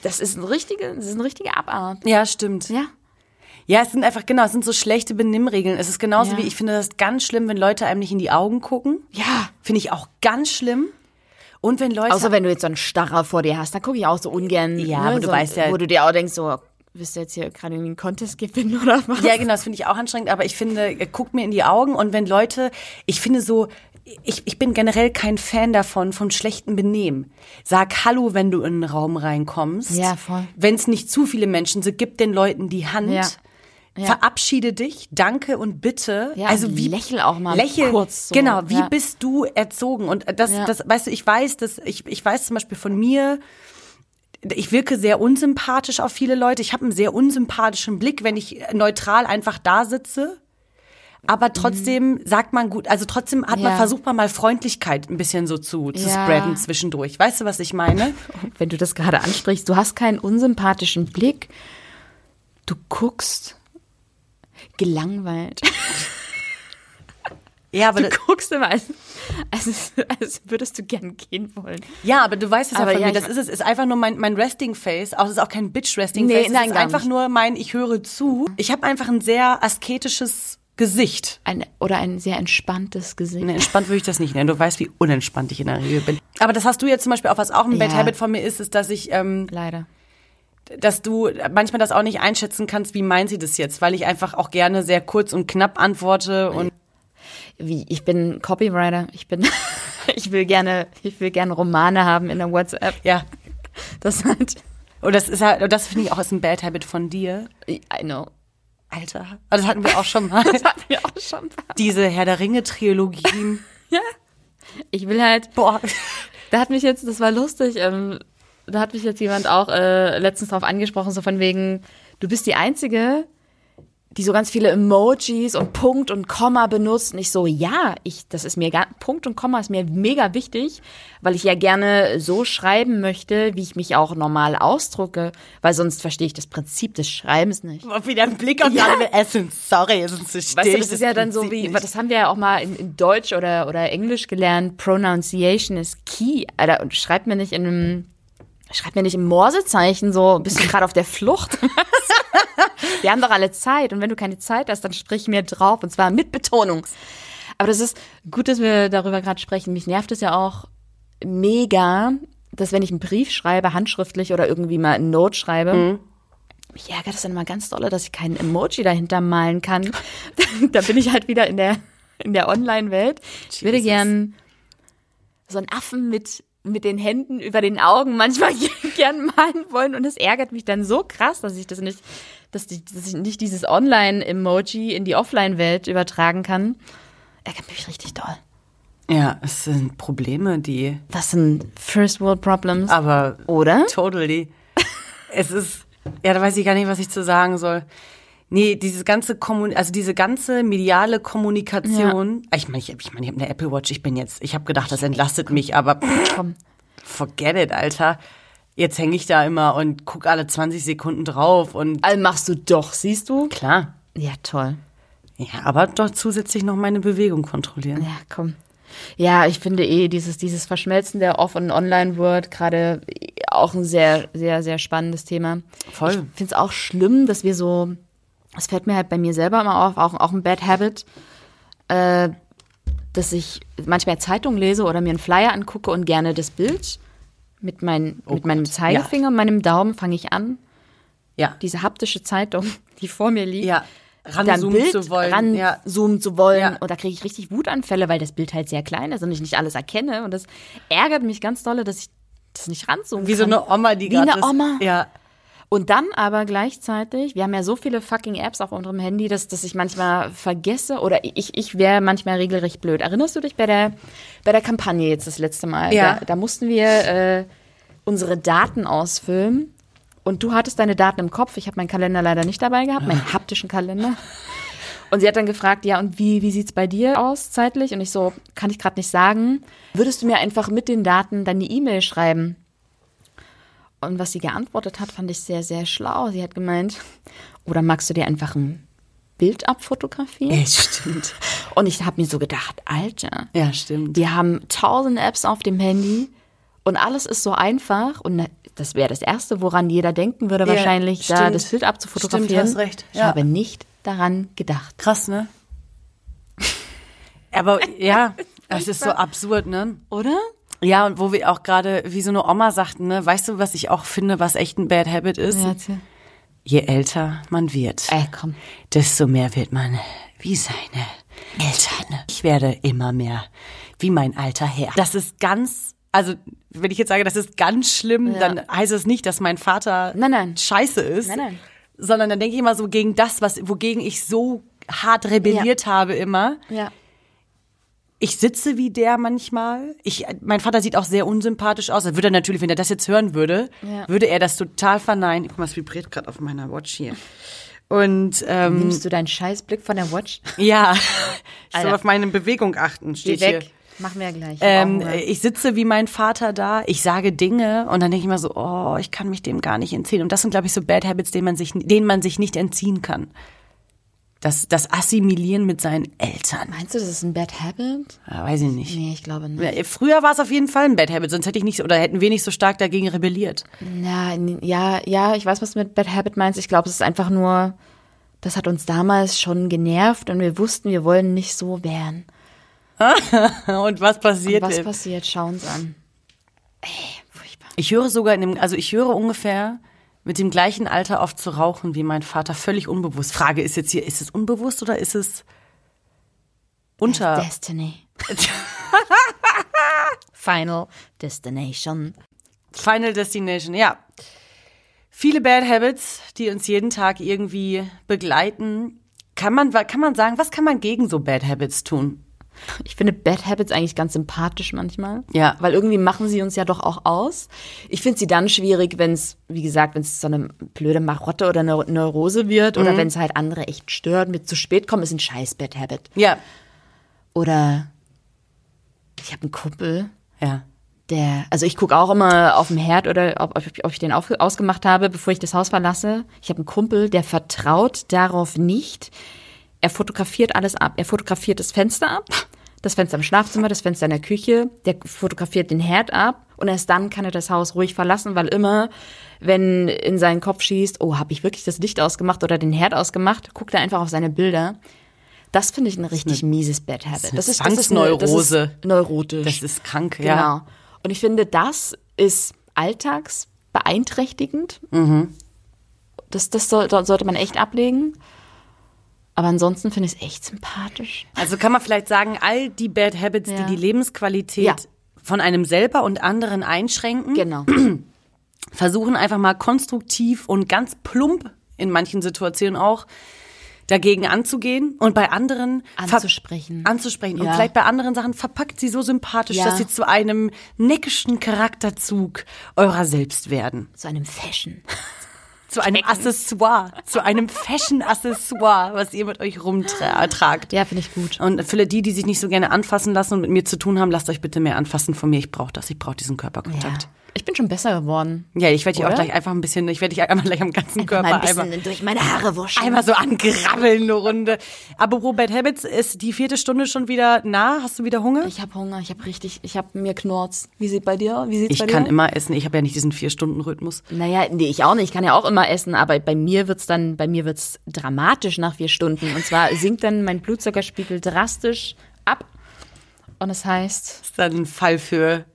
das ist eine richtige, das ist eine richtige Abart. Ja, stimmt. Ja. Ja, es sind einfach, genau, es sind so schlechte Benimmregeln. Es ist genauso Ja. wie, ich finde das ganz schlimm, wenn Leute einem nicht in die Augen gucken. Ja. Finde ich auch ganz schlimm. Und wenn Leute. Außer wenn du jetzt so einen Starrer vor dir hast, dann gucke ich auch so ungern. Ja, ne, aber du so, weißt ja- Wo du dir auch denkst, so, willst du jetzt hier gerade irgendwie einen Contest gewinnen oder was? Ja, genau, das finde ich auch anstrengend, aber ich finde, äh, guckt mir in die Augen und wenn Leute, ich finde so, ich, ich bin generell kein Fan davon, von schlechten Benehmen. Sag Hallo, wenn du in einen Raum reinkommst. Ja, voll. Wenn es nicht zu viele Menschen sind, gib den Leuten die Hand. Ja. Ja. Verabschiede dich, danke und bitte. Ja, also wie lächel auch mal lächel, kurz so, Genau, wie ja. bist du erzogen? Und das, Ja. das, weißt du, ich weiß, dass ich, ich weiß zum Beispiel von mir, ich wirke sehr unsympathisch auf viele Leute. Ich habe einen sehr unsympathischen Blick, wenn ich neutral einfach da sitze. Aber trotzdem sagt man gut, also trotzdem hat man Ja. versucht man mal Freundlichkeit ein bisschen so zu, zu Ja. spreaden zwischendurch. Weißt du, was ich meine? (laughs) Wenn du das gerade ansprichst, du hast keinen unsympathischen Blick. Du guckst gelangweilt. (laughs) Ja, aber Du guckst immer, als, als, als würdest du gern gehen wollen. Ja, aber du weißt es ja Aber von ja, mir. Das ist es. Ist einfach nur mein, mein Resting Face. Auch es ist auch kein Bitch Resting Nee, Face. Es nein, ist einfach nicht. nur mein Ich höre zu. Ich habe einfach ein sehr asketisches Gesicht. Ein, oder ein sehr entspanntes Gesicht. Nee, entspannt würde ich das nicht nennen. Du weißt, wie unentspannt ich in der Regel bin. Aber das hast du jetzt zum Beispiel auch, was auch ein Bad Ja. Habit von mir ist, ist, dass ich, ähm, Leider. dass du manchmal das auch nicht einschätzen kannst, wie meint sie das jetzt, weil ich einfach auch gerne sehr kurz und knapp antworte und Wie, ich bin Copywriter. Ich bin, (laughs) ich will gerne, ich will gerne Romane haben in der WhatsApp. ja. Das halt, Und das ist halt, und das finde ich auch ist ein Bad Habit von dir. I know. Alter. Aber das hatten wir auch schon mal. (laughs) Das hatten wir auch schon. Diese Herr der Ringe Trilogien. (laughs) Ich will halt, Boah. Da hat mich jetzt, das war lustig, ähm, da hat mich jetzt jemand auch äh, letztens drauf angesprochen, so von wegen, du bist die Einzige, die so ganz viele Emojis und Punkt und Komma benutzt. Und ich so, ja, ich, das ist mir gar, Punkt und Komma ist mir mega wichtig, weil ich ja gerne so schreiben möchte, wie ich mich auch normal ausdrucke, weil sonst verstehe ich das Prinzip des Schreibens nicht. Wieder ein Blick auf Ja. alle Essen. Sorry, sonst verstehe Weißt du, das ist ja dann so wie, das haben wir ja auch mal in, in Deutsch oder, oder Englisch gelernt, Pronunciation is key. Alter, und schreibt mir nicht in einem, schreibt mir nicht im Morsezeichen so, bist du gerade auf der Flucht? (laughs) wir haben doch alle Zeit und wenn du keine Zeit hast, dann sprich mir drauf und zwar mit Betonung. Aber das ist gut, dass wir darüber gerade sprechen. Mich nervt es ja auch mega, dass wenn ich einen Brief schreibe, handschriftlich oder irgendwie mal eine Note schreibe, mich ärgert es dann immer ganz doll, dass ich keinen Emoji dahinter malen kann. (laughs) da bin ich halt wieder in der, in der Online-Welt. Ich würde gern so einen Affen mit, mit den Händen über den Augen manchmal (laughs) gern malen wollen. Und es ärgert mich dann so krass, dass ich das nicht, dass, die, dass ich nicht dieses Online-Emoji in die Offline-Welt übertragen kann. Ärgert mich richtig doll. Ja, es sind Probleme, die. Das sind First World Problems. Aber Oder? totally. es ist. Ja, da weiß ich gar nicht, was ich zu sagen soll. Nee, dieses ganze Kommun also diese ganze mediale Kommunikation. Ich meine, ich, ich, mein, ich habe eine Apple Watch, ich bin jetzt, ich habe gedacht, das entlastet mich, aber (laughs) Komm. forget it, Alter. Jetzt hänge ich da immer und guck alle 20 Sekunden drauf und Also machst du doch, siehst du? klar. Ja, toll. Ja, aber doch zusätzlich noch meine Bewegung kontrollieren. Ja, komm. Ja, ich finde eh dieses, dieses Verschmelzen der Off- und Online-World gerade auch ein sehr, sehr, sehr spannendes Thema. Voll. Ich finde es auch schlimm, dass wir so, es fällt mir halt bei mir selber immer auf, auch, auch ein Bad Habit, äh, dass ich manchmal Zeitung lese oder mir einen Flyer angucke und gerne das Bild mit, mein, mit meinem Zeigefinger und meinem Daumen fange ich an, Ja. diese haptische Zeitung, (laughs) die vor mir liegt, Ja. Ranzoomen Bild zu wollen. ja. ranzoomen zu wollen. Ja. Und da kriege ich richtig Wutanfälle, weil das Bild halt sehr klein ist und ich nicht alles erkenne. Und das ärgert mich ganz dolle, dass ich das nicht ranzoomen Wie so kann. eine Oma, die Wie gerade eine ist- Oma. Ja. Und dann aber gleichzeitig, wir haben ja so viele fucking Apps auf unserem Handy, dass, dass ich manchmal vergesse oder ich, ich wäre manchmal regelrecht blöd. Erinnerst du dich bei der, bei der Kampagne jetzt das letzte Mal? Ja. Da, da mussten wir äh, unsere Daten ausfüllen und du hattest deine Daten im Kopf. Ich habe meinen Kalender leider nicht dabei gehabt, meinen (laughs) haptischen Kalender. Und sie hat dann gefragt, ja, und wie, wie sieht's bei dir aus zeitlich? Und ich so, kann ich gerade nicht sagen. Würdest du mir einfach mit den Daten dann die E-Mail schreiben? Und was sie geantwortet hat, fand ich sehr, sehr schlau. Sie hat gemeint, oder magst du dir einfach ein Bild abfotografieren? Ja, stimmt. (laughs) Und ich habe mir so gedacht, Alter, Ja, stimmt. wir haben tausend Apps auf dem Handy und alles ist so einfach. Und das wäre das Erste, woran jeder denken würde, Ja, wahrscheinlich, da das Bild abzufotografieren. Stimmt, hast recht, Ich ja. habe nicht daran gedacht. Krass, ne? Aber ja, (laughs) es ist so absurd, ne? Oder? Ja, und wo wir auch gerade, wie so eine Oma sagten, ne, weißt du, was ich auch finde, was echt ein Bad Habit ist? Ja. Je älter man wird, Ey, komm. desto mehr wird man wie seine Eltern. Ich werde immer mehr wie mein alter Herr. Das ist ganz, also wenn ich jetzt sage, das ist ganz schlimm, Ja. dann heißt es nicht, dass mein Vater Nein, nein. scheiße ist. Nein, nein. Sondern dann denke ich immer so gegen das, was, wogegen ich so hart rebelliert habe immer. Ja. Ich sitze wie der manchmal. Ich, mein Vater sieht auch sehr unsympathisch aus. Er würde natürlich, wenn er das jetzt hören würde, Ja. würde er das total verneinen. Guck mal, es vibriert gerade auf meiner Watch hier. Und ähm, Nimmst du deinen Scheißblick von der Watch? ja, (laughs) ich soll auf meine Bewegung achten, Geh steht weg. hier. Machen wir ja gleich. Ähm, ich sitze wie mein Vater da, ich sage Dinge und dann denke ich immer so, oh, ich kann mich dem gar nicht entziehen. Und das sind, glaube ich, so Bad Habits, denen man sich, denen man sich nicht entziehen kann. Das, das Assimilieren mit seinen Eltern. Meinst du, das ist ein Bad Habit? Ja, weiß ich nicht. Nee, ich glaube nicht. Ja, Früher war es auf jeden Fall ein Bad Habit, sonst hätte ich nicht, oder hätten wir nicht so stark dagegen rebelliert. Ja, ja, ja, ich weiß, was du mit Bad Habit meinst. Ich glaube, es ist einfach nur, das hat uns damals schon genervt und wir wussten, wir wollen nicht so werden. (laughs) Und was passiert? Was denn? passiert? Schau uns an. Ey, furchtbar. ich höre sogar in dem, also ich höre ungefähr mit dem gleichen Alter auf zu rauchen wie mein Vater, völlig unbewusst. Frage ist jetzt hier, ist es unbewusst oder ist es unter? Destiny. (laughs) Final Destination. Final Destination, ja. Viele Bad Habits, die uns jeden Tag irgendwie begleiten. Kann man, kann man sagen, was kann man gegen so Bad Habits tun? Ich finde Bad Habits eigentlich ganz sympathisch manchmal. Ja. Weil irgendwie machen sie uns ja doch auch aus. Ich finde sie dann schwierig, wenn es, wie gesagt, wenn es so eine blöde Marotte oder eine Neurose wird oder wenn es halt andere echt stört. Mit zu spät kommen ist ein scheiß Bad Habit. Ja, Oder ich habe einen Kumpel, ja. der, also ich gucke auch immer auf dem Herd oder ob, ob, ob ich den auf, ausgemacht habe, bevor ich das Haus verlasse. Ich habe einen Kumpel, der vertraut darauf nicht. Er fotografiert alles ab. Er fotografiert das Fenster ab, das Fenster im Schlafzimmer, das Fenster in der Küche. Der fotografiert den Herd ab und erst dann kann er das Haus ruhig verlassen, weil immer, wenn in seinen Kopf schießt, oh, habe ich wirklich das Licht ausgemacht oder den Herd ausgemacht, guckt er einfach auf seine Bilder. Das finde ich ein richtig mieses Bad Habit. eine eine- Zwangsneurose. Das ist neurotisch. Das ist krank, Genau. ja. Und ich finde, das ist alltagsbeeinträchtigend. Mhm. Das, das soll, sollte man echt ablegen. Aber ansonsten finde ich es echt sympathisch. Also kann man vielleicht sagen, all die Bad Habits, Ja. die die Lebensqualität Ja. von einem selber und anderen einschränken, Genau. (clears throat) versuchen einfach mal konstruktiv und ganz plump in manchen Situationen auch dagegen anzugehen und bei anderen Anzusprechen. anzusprechen und Ja. vielleicht bei anderen Sachen verpackt sie so sympathisch, Ja. dass sie zu einem neckischen Charakterzug eurer selbst werden. Zu einem Fashion. Zu einem Accessoire, zu einem Fashion-Accessoire, was ihr mit euch rumtragt. Ja, finde ich gut. Und für die, die sich nicht so gerne anfassen lassen und mit mir zu tun haben, lasst euch bitte mehr anfassen von mir. Ich brauche das. Ich brauche diesen Körperkontakt. Ja. Ich bin schon besser geworden. Ja, ich werde dich auch gleich einfach ein bisschen, ich werde dich einmal gleich am ganzen Mal Körper ein bisschen einmal, durch meine Haare wuschen. einmal so angrabbeln, eine Runde. Aber Bad Habits ist die vierte Stunde schon wieder nah. Hast du wieder Hunger? Ich habe Hunger, ich habe richtig, ich habe mir Knorz. Wie sieht bei dir? Wie sieht's Ich bei kann dir? immer essen. Ich habe ja nicht diesen Vier-Stunden-Rhythmus. Naja, nee, ich auch nicht. Ich kann ja auch immer essen, aber bei mir wird's dann, bei mir wird's dramatisch nach vier Stunden. Und zwar (laughs) sinkt dann mein Blutzuckerspiegel drastisch ab. Und es heißt, Das ist dann ein Fall für.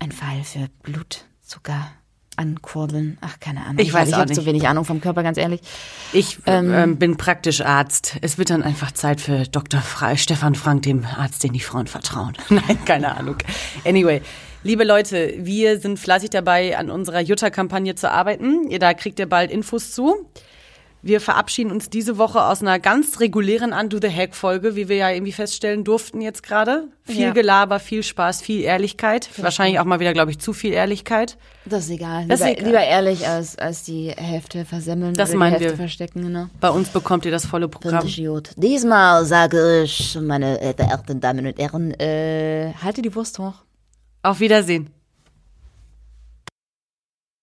Ein Fall für Blutzucker ankurbeln. Ach, keine Ahnung. Ich weiß ich auch habe zu wenig Ahnung vom Körper, ganz ehrlich. Ich ähm, bin praktisch Arzt. Es wird dann einfach Zeit für Dr. Fra Stefan Frank, dem Arzt, den die Frauen vertrauen. (laughs) Nein, keine Ahnung. Anyway, Liebe Leute, wir sind fleißig dabei, an unserer Jutta-Kampagne zu arbeiten. Da kriegt ihr bald Infos zu. Wir verabschieden uns diese Woche aus einer ganz regulären Undo the Hack Folge, wie wir ja irgendwie feststellen durften jetzt gerade. Viel Ja. Gelaber, viel Spaß, viel Ehrlichkeit. Wahrscheinlich auch mal wieder, glaube ich, zu viel Ehrlichkeit. Das ist egal. Das ist lieber, egal. lieber ehrlich als, als die Hälfte versemmeln Das oder die Hälfte wir. verstecken, genau. Bei uns bekommt ihr das volle Programm. Gut. Diesmal sage ich, meine äh, verehrten Damen und Herren, äh, halte die Wurst hoch. Auf Wiedersehen.